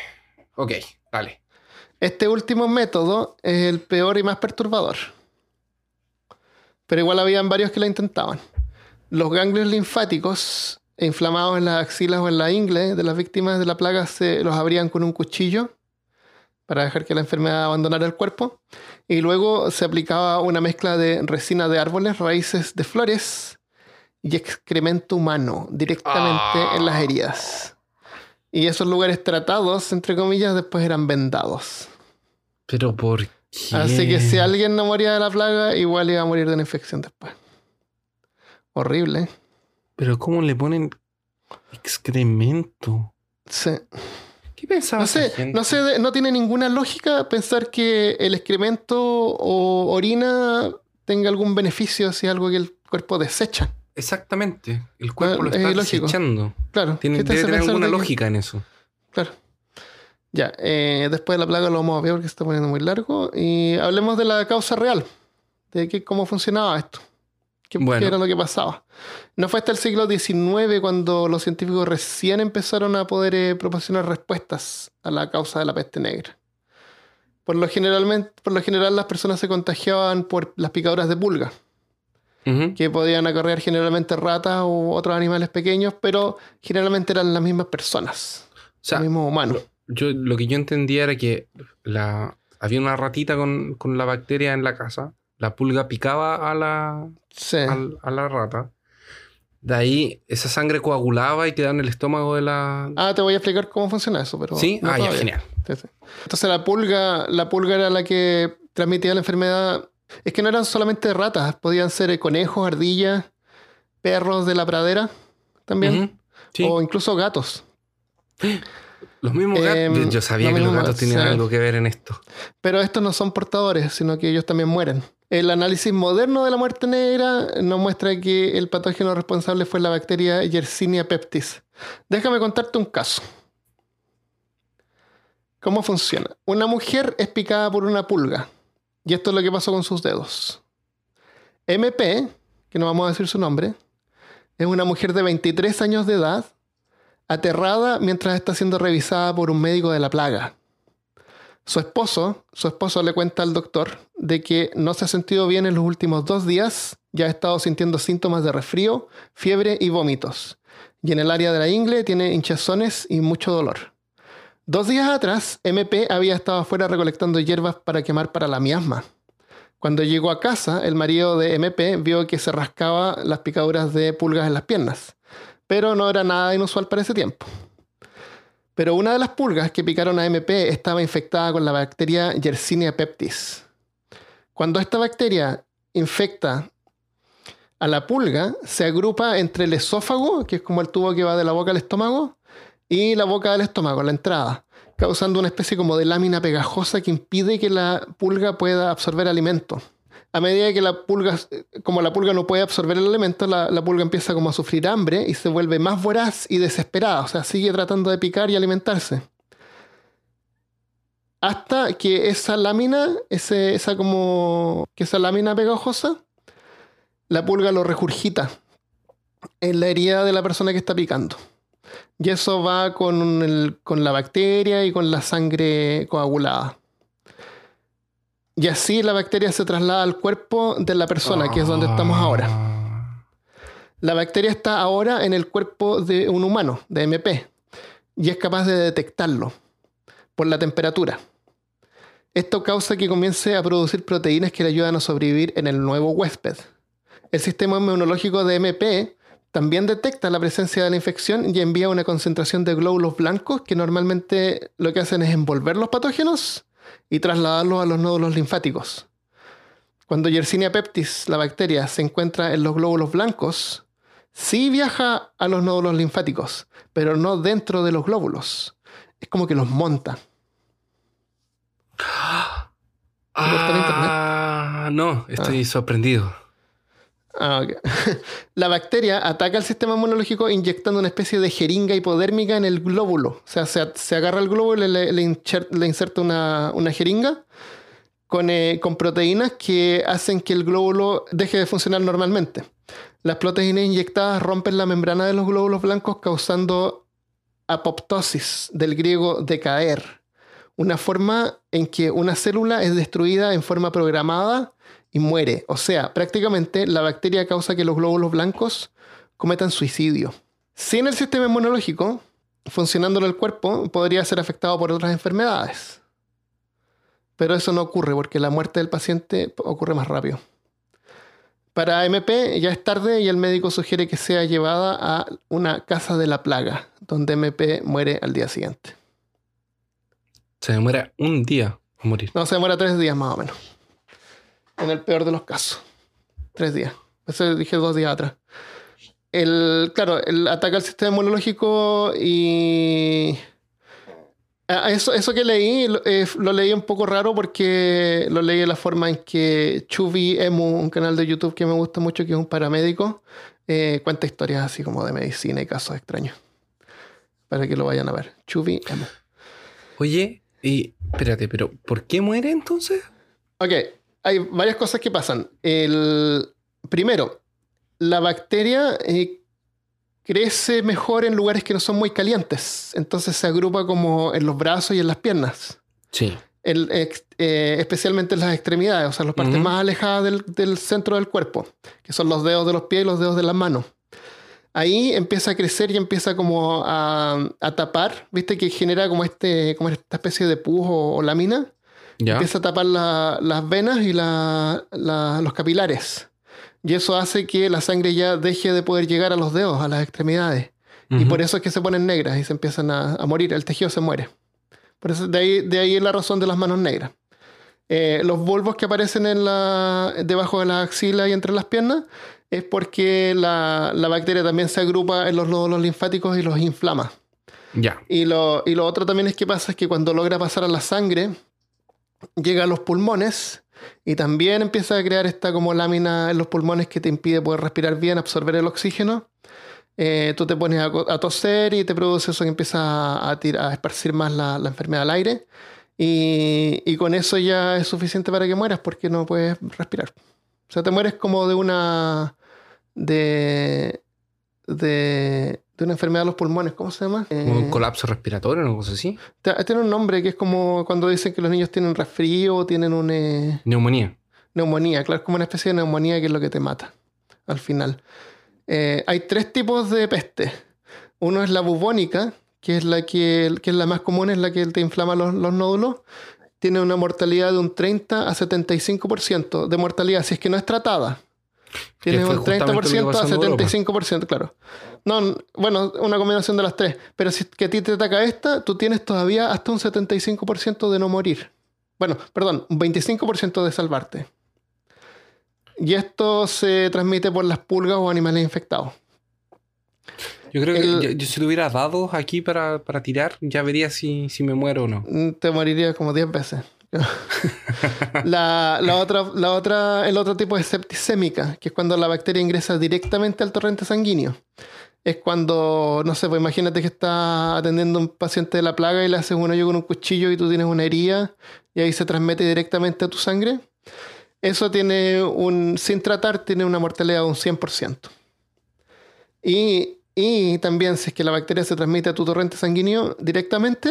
Ok, dale. Este último método es el peor y más perturbador. Pero igual habían varios que la intentaban. Los ganglios linfáticos inflamados en las axilas o en la ingle de las víctimas de la plaga se los abrían con un cuchillo para dejar que la enfermedad abandonara el cuerpo. Y luego se aplicaba una mezcla de resina de árboles, raíces de flores y excremento humano directamente Ah. en las heridas. Y esos lugares tratados, entre comillas, después eran vendados. Pero ¿por qué? Así que si alguien no moría de la plaga, igual iba a morir de una infección después. Horrible. Pero ¿cómo le ponen excremento? Sí. ¿Qué pensaba No sé, gente? no sé, de- no tiene ninguna lógica pensar que el excremento o orina tenga algún beneficio si es algo que el cuerpo desecha. Exactamente. El cuerpo Ah, lo es está desechando. Claro. Tiene, ¿qué te debe tener alguna de que- lógica en eso. Claro. Ya, eh, después de la plaga lo vamos a ver porque se está poniendo muy largo. Y hablemos de la causa real, de qué, cómo funcionaba esto. ¿Qué, Bueno. qué era lo que pasaba? No fue hasta el siglo XIX cuando los científicos recién empezaron a poder eh, proporcionar respuestas a la causa de la peste negra. Por lo, generalmente, por lo general las personas se contagiaban por las picaduras de pulga. Que podían acarrear generalmente ratas u otros animales pequeños, pero generalmente eran las mismas personas, O sea, los mismos humanos. yo, lo que yo entendía era que la, había una ratita con, con la bacteria en la casa. La pulga picaba a la, Sí. al- a la rata. De ahí esa sangre coagulaba y quedaba en el estómago de la... Ah, te voy a explicar cómo funciona eso, pero. ¿Sí? no ah, ya, genial. Entonces la pulga, la pulga era la que transmitía la enfermedad. Es que no eran solamente ratas, podían ser conejos, ardillas, perros de la pradera también. Sí. o incluso gatos. Los mismos gatos. Em, yo sabía los que los gatos gatos, tenían sí. algo que ver en esto. Pero estos no son portadores, sino que ellos también mueren. El análisis moderno de la muerte negra nos muestra que el patógeno responsable fue la bacteria Yersinia peptis. Déjame contarte un caso. ¿Cómo funciona? Una mujer es picada por una pulga. Y esto es lo que pasó con sus dedos. MP, que no vamos a decir su nombre, es una mujer de 23 años de edad, aterrada mientras está siendo revisada por un médico de la plaga. Su esposo, su esposo le cuenta al doctor de que no se ha sentido bien en los últimos dos días, ya ha estado sintiendo síntomas de resfrío, fiebre y vómitos. Y en el área de la ingle tiene hinchazones y mucho dolor. Dos días atrás, MP había estado afuera recolectando hierbas para quemar para la miasma. Cuando llegó a casa, el marido de MP vio que se rascaba las picaduras de pulgas en las piernas, pero no era nada inusual para ese tiempo. Pero una de las pulgas que picaron a MP estaba infectada con la bacteria Yersinia peptis. Cuando esta bacteria infecta a la pulga, se agrupa entre el esófago, que es como el tubo que va de la boca al estómago, y la boca del estómago, la entrada, causando una especie como de lámina pegajosa que impide que la pulga pueda absorber alimento. A medida que la pulga, como la pulga no puede absorber el alimento, la, pulga empieza como a sufrir hambre y se vuelve más voraz y desesperada. O sea, sigue tratando de picar y alimentarse. Hasta que esa lámina, ese, esa como, que esa lámina pegajosa, la pulga lo regurgita en la herida de la persona que está picando. Y eso va con, el- con la bacteria y con la sangre coagulada. Y así la bacteria se traslada al cuerpo de la persona, que es donde estamos ahora. Ah. La bacteria está ahora en el cuerpo de un humano, de MP, y es capaz de detectarlo por la temperatura. Esto causa que comience a producir proteínas que le ayudan a sobrevivir en el nuevo huésped. El sistema inmunológico de MP también detecta la presencia de la infección y envía una concentración de glóbulos blancos que normalmente lo que hacen es envolver los patógenos y trasladarlos a los nódulos linfáticos. Cuando Yersinia peptis, la bacteria, se encuentra en los glóbulos blancos, sí viaja a los nódulos linfáticos, pero no dentro de los glóbulos. Es como que los monta. está en internet? Ah, no, estoy sorprendido. Ah. La bacteria ataca al sistema inmunológico inyectando una especie de jeringa hipodérmica en el glóbulo. O sea, se, agarra el glóbulo y le, inserta una, una jeringa con, eh, con proteínas que hacen que el glóbulo deje de funcionar normalmente. Las proteínas inyectadas rompen la membrana de los glóbulos blancos causando apoptosis, del griego decaer, una forma en que una célula es destruida en forma programada y muere. O sea, prácticamente la bacteria causa que los glóbulos blancos cometan suicidio. Sin el sistema inmunológico, funcionando en el cuerpo, podría ser afectado por otras enfermedades. Pero eso no ocurre porque la muerte del paciente ocurre más rápido. Para MP ya es tarde y el médico sugiere que sea llevada a una casa de la plaga, donde MP muere al día siguiente. Se demora un día a morir. No, se demora tres días más o menos. En el peor de los casos. Tres días. Eso dije dos días atrás. El, claro, el ataque al sistema inmunológico y... Eso, eso que leí, lo, eh, lo leí un poco raro porque lo leí de la forma en que Chubi Emu, un canal de YouTube que me gusta mucho, que es un paramédico, eh, cuenta historias así como de medicina y casos extraños. Para que lo vayan a ver. Chubi Emu. Oye, y espérate, pero ¿por qué muere entonces? Ok, hay varias cosas que pasan. El, primero, la bacteria eh, crece mejor en lugares que no son muy calientes. Entonces se agrupa como en los brazos y en las piernas. Sí. el, ex- eh, especialmente en las extremidades, o sea, las partes más alejadas del, del centro del cuerpo, que son los dedos de los pies y los dedos de las manos. Ahí empieza a crecer y empieza como a, a tapar, viste que genera como, este, como esta especie de pus o, o lámina. ¿Ya? Empieza a tapar la- las venas y la- la- los capilares. Y eso hace que la sangre ya deje de poder llegar a los dedos, a las extremidades. Y por eso es que se ponen negras y se empiezan a, a morir. El tejido se muere. Por eso de ahí, de ahí es la razón de las manos negras. Eh, los bulbos que aparecen en la, debajo de la axila y entre las piernas es porque la, la bacteria también se agrupa en los nódulos linfáticos y los inflama. Ya. Y lo, y lo otro también es que pasa es que cuando logra pasar a la sangre, llega a los pulmones y también empieza a crear esta como lámina en los pulmones que te impide poder respirar bien, absorber el oxígeno. Eh, tú te pones a, a toser y te produce eso que empieza a, tir- a esparcir más la, la enfermedad al aire. Y, y con eso ya es suficiente para que mueras porque no puedes respirar. O sea, te mueres como de una. de. de, de una enfermedad de los pulmones. ¿Cómo se llama? Un Eh, colapso respiratorio, una cosa así. Tiene un nombre que es como cuando dicen que los niños tienen resfrío o tienen una eh, Neumonía. neumonía. Claro, es como una especie de neumonía que es lo que te mata al final. Eh, hay tres tipos de peste. Uno es la bubónica, que es la que, que es la más común, es la que te inflama los, los nódulos. Tiene una mortalidad de un 30 a 75% de mortalidad, si es que no es tratada. Tiene un justamente lo que 30% a pasó en Europa. 75%, claro. No, bueno, una combinación de las tres. Pero si es que a ti te ataca esta, tú tienes todavía hasta un 75% de no morir. Bueno, perdón, un 25% de salvarte. Y esto se transmite por las pulgas o animales infectados. Yo creo que yo, yo si tuviera dados aquí para, para tirar, ya vería si, si me muero o no. Mm, Te morirías como 10 veces. la, la otra, la otra, el otro tipo es septicémica, que es cuando la bacteria ingresa directamente al torrente sanguíneo. Es cuando, no sé, pues imagínate que estás atendiendo a un paciente de la plaga y le haces un hoyo con un cuchillo y tú tienes una herida y ahí se transmite directamente a tu sangre. Eso tiene un, sin tratar, tiene una mortalidad de un 100%. Y, y también si es que la bacteria se transmite a tu torrente sanguíneo directamente,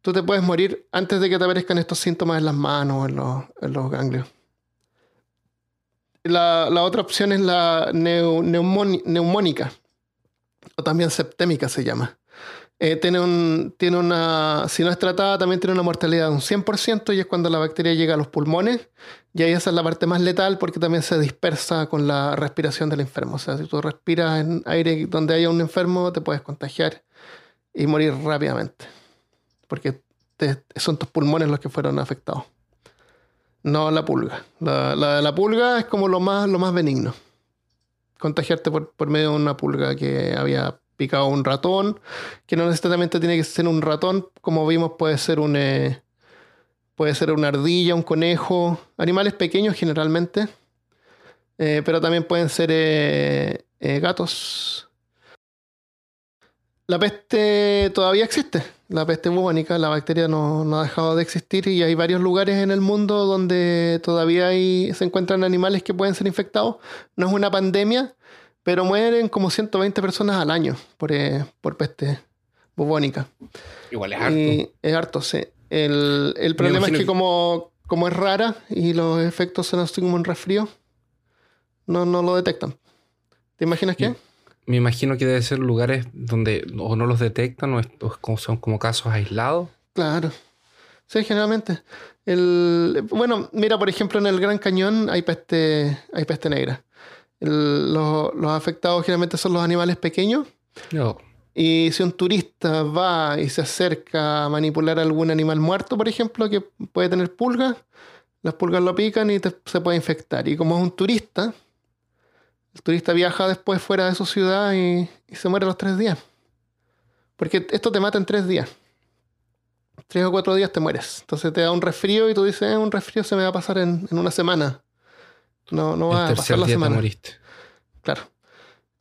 tú te puedes morir antes de que te aparezcan estos síntomas en las manos en los, en los ganglios. La, la otra opción es la neu- neumónica, o también septémica se llama. Eh, tiene, tiene una, si no es tratada, también tiene una mortalidad de un 100% y es cuando la bacteria llega a los pulmones. Y ahí esa es la parte más letal porque también se dispersa con la respiración del enfermo. O sea, si tú respiras en aire donde haya un enfermo, te puedes contagiar y morir rápidamente. Porque son tus pulmones los que fueron afectados. No la pulga. La, la, la pulga es como lo más, lo más benigno. Contagiarte por, por medio de una pulga que había picado un ratón, que no necesariamente tiene que ser un ratón, como vimos puede ser un eh, puede ser una ardilla, un conejo, animales pequeños generalmente, Eh, pero también pueden ser eh, eh, gatos. La peste todavía existe, la peste bubónica, la bacteria no, no ha dejado de existir y hay varios lugares en el mundo donde todavía hay, se encuentran animales que pueden ser infectados. No es una pandemia, pero mueren como 120 personas al año por, eh, por peste bubónica. Igual es harto. Y es harto, sí. El, el problema es que que- como, como es rara y los efectos son así como un resfrío, no, no lo detectan. ¿Te imaginas qué? Me imagino que debe ser lugares donde o no los detectan o, es- o son como casos aislados. Claro. Sí, generalmente. El, bueno, mira, por ejemplo, en el Gran Cañón hay peste, hay peste negra. El- los, los afectados generalmente son los animales pequeños. No. Y si un turista va y se acerca a manipular algún animal muerto, por ejemplo, que puede tener pulgas, las pulgas lo pican y te- se puede infectar. Y como es un turista, el turista viaja después fuera de su ciudad y, y se muere a los tres días. Porque esto te mata en tres días. Tres o cuatro días te mueres. Entonces te da un resfrío y tú dices, "Eh, un resfrío se me va a pasar en, en una semana. No, no va a pasar la día te semana. moriste. Claro.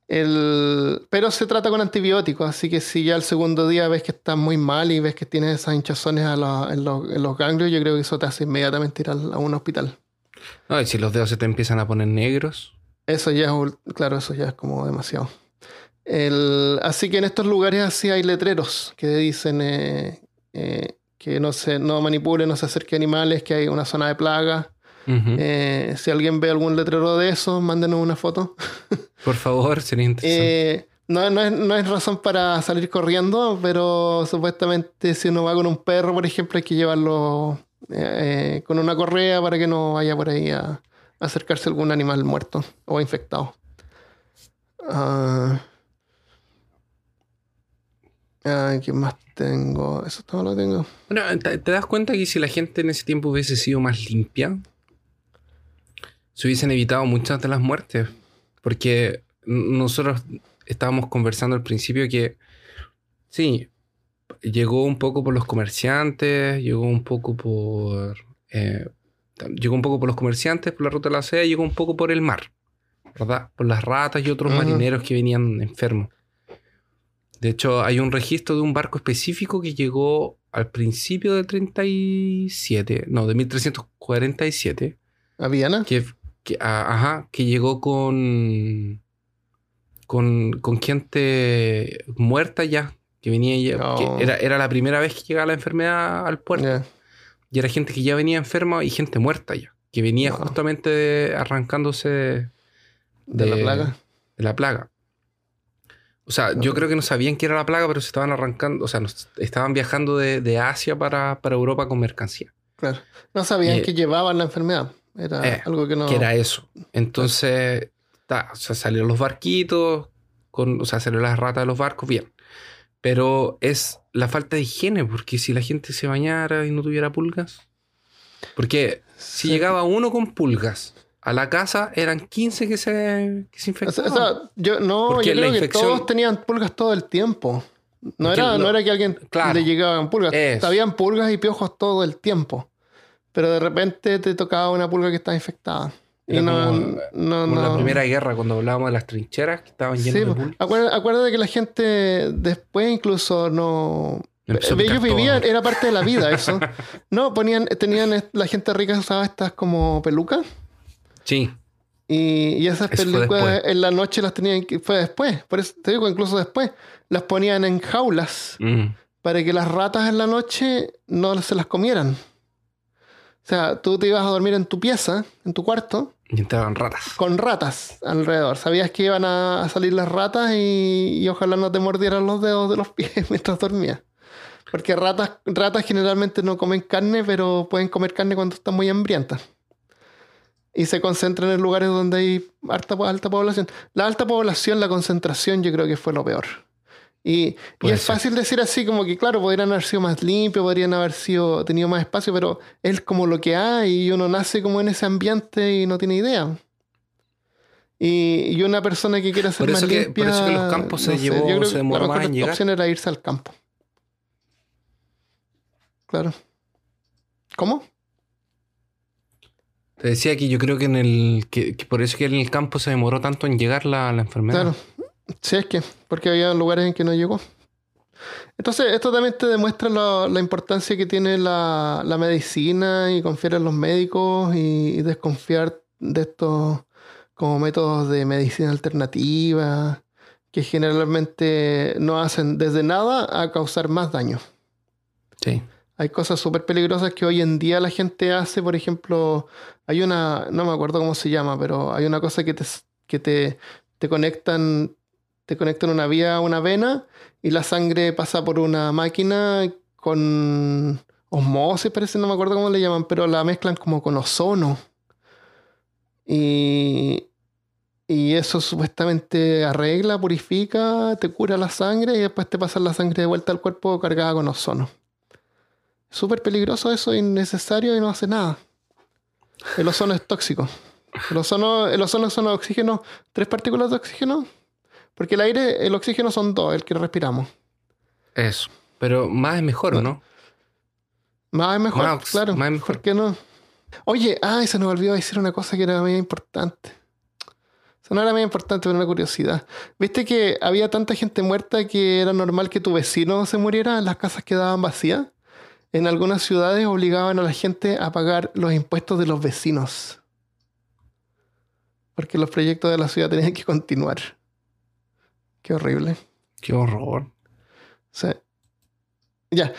El, pero se trata con antibióticos, así que si ya el segundo día ves que estás muy mal y ves que tienes esas hinchazones a la- en, los, en los ganglios, yo creo que eso te hace inmediatamente ir a un hospital. No, y si los dedos se te empiezan a poner negros. Eso ya es, claro, eso ya es como demasiado. El, así que en estos lugares así hay letreros que dicen eh, eh, que no se no manipule, no se acerque a animales, que hay una zona de plaga. Eh, si alguien ve algún letrero de eso, mándenos una foto. Por favor, sería interesante. No, no, es, no es razón para salir corriendo, pero supuestamente si uno va con un perro, por ejemplo, hay que llevarlo con una correa para que no vaya por ahí a acercarse a algún animal muerto o infectado. Ah, ¿Qué más tengo? Eso todo lo tengo. Bueno, ¿te, das cuenta que si la gente en ese tiempo hubiese sido más limpia, se hubiesen evitado muchas de las muertes? Porque nosotros estábamos conversando al principio que, sí, llegó un poco por los comerciantes, llegó un poco por... eh, llegó un poco por los comerciantes, por la ruta de la seda, llegó un poco por el mar, ¿verdad? Por las ratas y otros marineros que venían enfermos. De hecho, hay un registro de un barco específico que llegó al principio del 37, no, de 1347, ¿A Viana? que, que- a- ajá, que llegó con, con, con gente muerta ya, que venía ya, Oh. que era, era la primera vez que llegaba la enfermedad al puerto. Y era gente que ya venía enferma y gente muerta ya, que venía Wow. justamente de- arrancándose de, De la plaga. de la plaga. O sea, yo creo que no sabían que era la plaga, pero se estaban arrancando, o sea, nos- estaban viajando de, de Asia para, para Europa con mercancía. Claro. No sabían Eh, que llevaban la enfermedad. Era eh, algo que no. Que era eso. Entonces, ta, o sea, salieron los barquitos, con, o sea, salieron las ratas de los barcos, bien. Pero es la falta de higiene, porque si la gente se bañara y no tuviera pulgas. Porque si Sí. llegaba uno con pulgas a la casa, eran 15 que se, que se O sea, infectaban. o sea, yo no, Porque yo la creo que todos tenían pulgas todo el tiempo. No Porque era, no era que alguien Claro. le llegaban pulgas. Eso. Habían pulgas y piojos todo el tiempo. Pero de repente te tocaba una pulga que estaba infectada. Y Era no, como- no, Como no. la primera guerra, cuando hablábamos de las trincheras que estaban Sí, llenas de acuérdate, acuérdate que la gente después incluso no. Picar Ellos vivían, era parte de la vida eso. No, ponían, tenían, la gente rica usaba estas como pelucas. Sí, Y, y esas Eso después. en la noche las tenían. Fue después. Por eso te digo, incluso después. Las ponían en jaulas mm, para que las ratas en la noche no se las comieran. O sea, tú te ibas a dormir en tu pieza, en tu cuarto, y entraban ratas. con ratas alrededor. Sabías que iban a salir las ratas y, y ojalá no te mordieran los dedos de los pies mientras dormías. Porque ratas, ratas generalmente no comen carne, pero pueden comer carne cuando están muy hambrientas. Y se concentran en lugares donde hay alta, alta población. La alta población, la concentración, yo creo que fue lo peor. Y, es ser. fácil decir así, como que claro, podrían haber sido más limpios, podrían haber sido, tenido más espacio, pero es como lo que hay y uno nace como en ese ambiente y no tiene idea. Y, y una persona que quiera ser Por más que- limpia... por eso que los campos se llevó- yo creo se que demoró la más en llegar. opción era irse al campo. Claro. ¿Cómo? Te decía que yo creo que en el. Que, que por eso que en el campo se demoró tanto en llegar la, la enfermedad. Claro. Sí, es que, porque había lugares en que no llegó. Entonces, esto también te demuestra la, la importancia que tiene la, la medicina y confiar en los médicos y, y desconfiar de estos como métodos de medicina alternativa que generalmente no hacen desde nada a causar más daño. Sí. Hay cosas súper peligrosas que hoy en día la gente hace, por ejemplo, hay una, no me acuerdo cómo se llama, pero hay una cosa que te, que te, te conectan, te conectan una vía a una vena y la sangre pasa por una máquina con osmosis, parece, no me acuerdo cómo le llaman, pero la mezclan como con ozono. Y, y eso supuestamente arregla, purifica, te cura la sangre y después te pasan la sangre de vuelta al cuerpo cargada con ozono. Súper peligroso eso, innecesario y no hace nada. El ozono es tóxico. El ozono, el ozono son oxígeno, tres partículas de oxígeno. Porque el aire, el oxígeno son dos, el que respiramos. Eso. Pero más es mejor, ¿o no? Más es mejor, Más- claro. más es mejor. ¿Por qué no? Oye, ay, se nos olvidó decir una cosa que era muy importante. Eso no era muy importante, pero una curiosidad. ¿Viste que había tanta gente muerta que era normal que tu vecino se muriera? Las casas quedaban vacías. En algunas ciudades obligaban a la gente a pagar los impuestos de los vecinos. Porque los proyectos de la ciudad tenían que continuar. Qué horrible. Qué horror. Sí. Ya.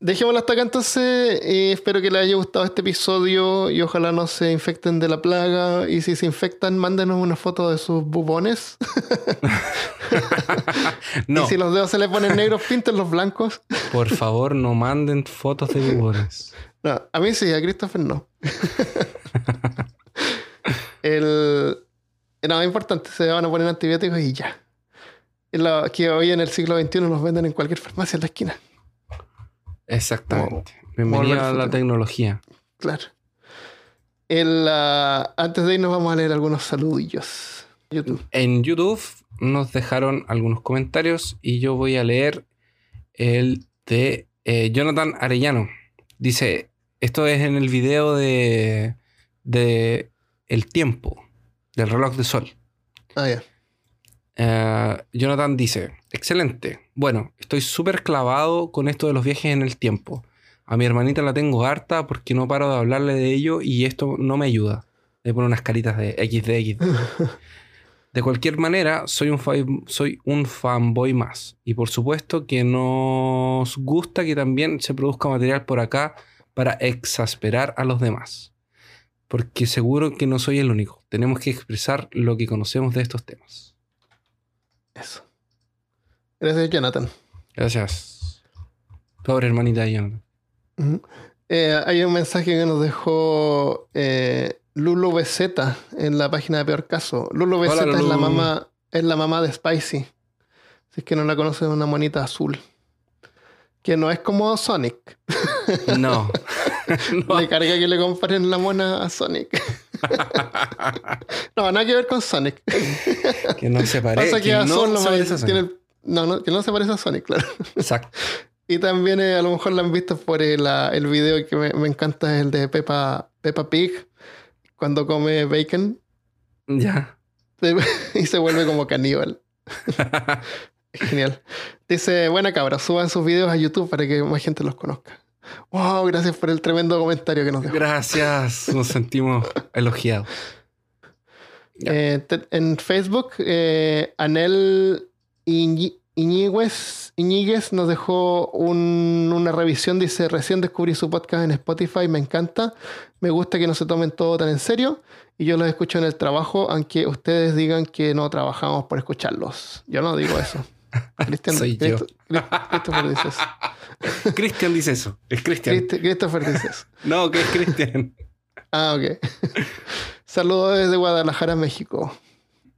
Dejémoslo hasta acá entonces. eh, espero que les haya gustado este episodio y ojalá no se infecten de la plaga. Y si se infectan, mándenos una foto de sus bubones. No, Y si los dedos se les ponen negros, pinten los blancos. por favor, no manden fotos de bubones. No, a mí sí, a Christopher no. El, no, es importante, se van a poner antibióticos y ya. Lo- que hoy en el siglo XXI los venden en cualquier farmacia en la esquina. Exactamente. Volver Bienvenida a la tecnología. Claro. El, antes de irnos vamos a leer algunos saludillos. YouTube. En YouTube nos dejaron algunos comentarios y yo voy a leer el de eh, Jonathan Arellano. Dice, esto es en el video de, de El Tiempo, del reloj de sol. Ah, ya. Eh, Jonathan dice, excelente. Bueno, estoy súper clavado con esto de los viajes en el tiempo. A mi hermanita la tengo harta porque no paro de hablarle de ello y esto no me ayuda. Le pone unas caritas de XD, XD. De cualquier manera, soy un, soy un fanboy más. Y por supuesto que nos gusta que también se produzca material por acá para exasperar a los demás. Porque seguro que no soy el único. Tenemos que expresar lo que conocemos de estos temas. Eso. Gracias, Jonathan. Gracias. Pobre hermanita de Jonathan. Eh, hay un mensaje que nos dejó eh, Lulu BZ en la página de Peor Caso. Lulu BZ Hola, es la mamá, es la mamá de Spicy. Si es que no la conocen, es una monita azul. Que no es como Sonic. No. No. Le carga que le comparen la mona a Sonic. No, nada que ver con Sonic. que no se parece. Que, no se parece a Sonic. tiene no, no, que no se parece a Sonic, claro. Exacto. Y también eh, a lo mejor la han visto por el, ah, el video que me, me encanta, es el de Peppa, Peppa Pig, cuando come bacon Ya. y se vuelve como caníbal. Genial. Dice, buena cabra, suban sus videos a YouTube para que más gente los conozca. Wow, gracias por el tremendo comentario que nos dejó. Gracias. Nos sentimos elogiados. Eh, te- en Facebook, eh, Anel Iñi- Iñiguez, Iñiguez nos dejó un- una revisión. Dice: Recién descubrí su podcast en Spotify, me encanta. Me gusta que no se tomen todo tan en serio. Y yo los escucho en el trabajo, aunque ustedes digan que no trabajamos por escucharlos. Yo no digo eso. Cristian, Soy yo. Christopher dice eso. Cristian dice eso. Es Cristian. Christ- Christopher dice eso. No, que es Cristian. Ah, ok. Saludos desde Guadalajara, México.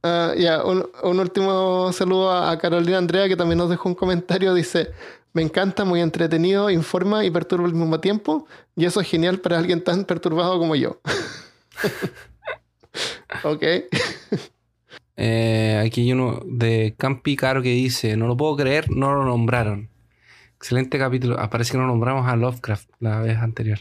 Ah, ya, un, un último saludo a, a Carolina Andrea, que también nos dejó un comentario. Dice: Me encanta, muy entretenido, informa y perturba al mismo tiempo. Y eso es genial para alguien tan perturbado como yo. ok. Eh, aquí hay uno de Campi Caro que dice: No lo puedo creer, no lo nombraron. Excelente capítulo. Ah, parece que no nombramos a Lovecraft la vez anterior.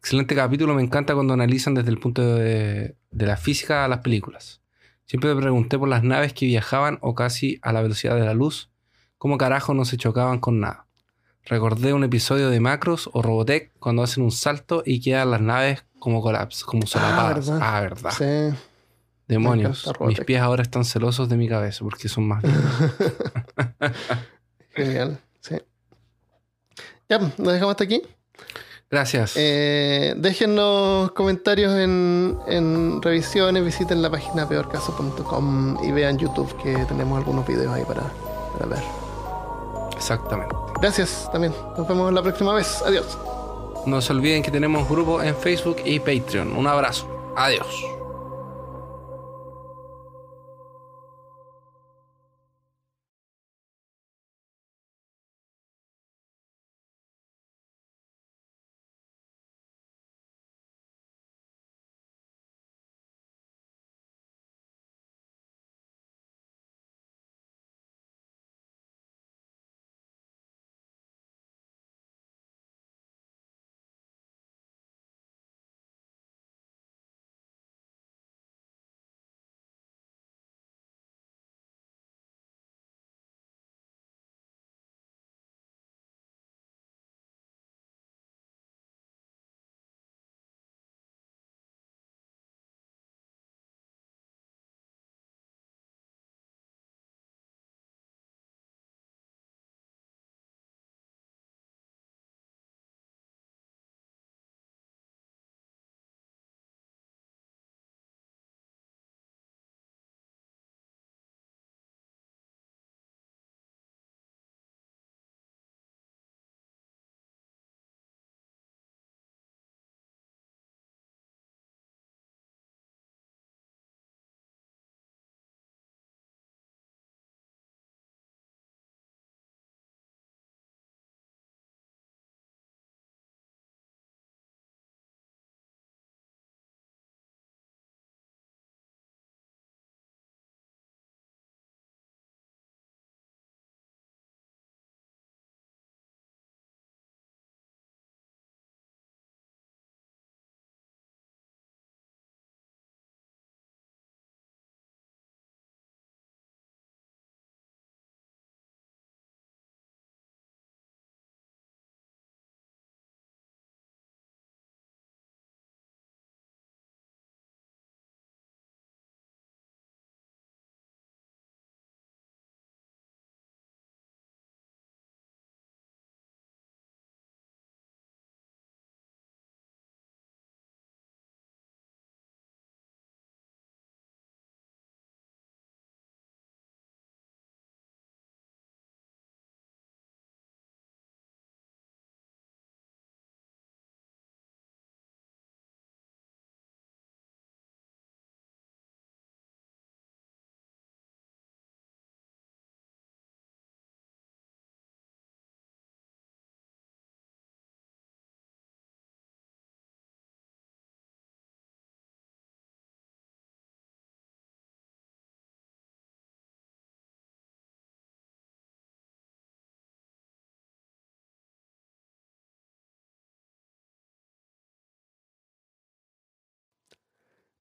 Excelente capítulo. Me encanta cuando analizan desde el punto de, de la física a las películas. Siempre me pregunté por las naves que viajaban o casi a la velocidad de la luz. ¿Cómo carajo no se chocaban con nada? Recordé un episodio de Macros o Robotech cuando hacen un salto y quedan las naves como colapso, como solapadas. verdad. Ah, verdad. Sí. Demonios. Mis pies ahora están celosos de mi cabeza porque son más. Genial. Sí. Ya, nos dejamos hasta aquí. Gracias. Eh, déjennos comentarios en, en revisiones, visiten la página peorcaso.com y vean YouTube que tenemos algunos videos ahí para, para ver. Exactamente. Gracias también. Nos vemos la próxima vez. Adiós. No se olviden que tenemos grupo en Facebook y Patreon. Un abrazo. Adiós.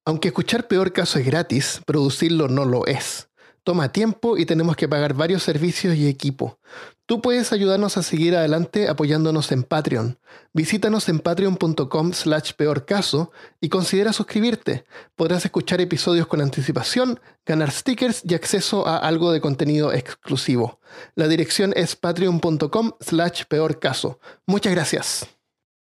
Aunque escuchar peor caso es gratis, producirlo no lo es. Toma tiempo y tenemos que pagar varios servicios y equipo. Tú puedes ayudarnos a seguir adelante apoyándonos en Patreon. Visítanos en patreon.com slash peorcaso y considera suscribirte. Podrás escuchar episodios con anticipación, ganar stickers y acceso a algo de contenido exclusivo. La dirección es patreon.com slash peorcaso. Muchas gracias.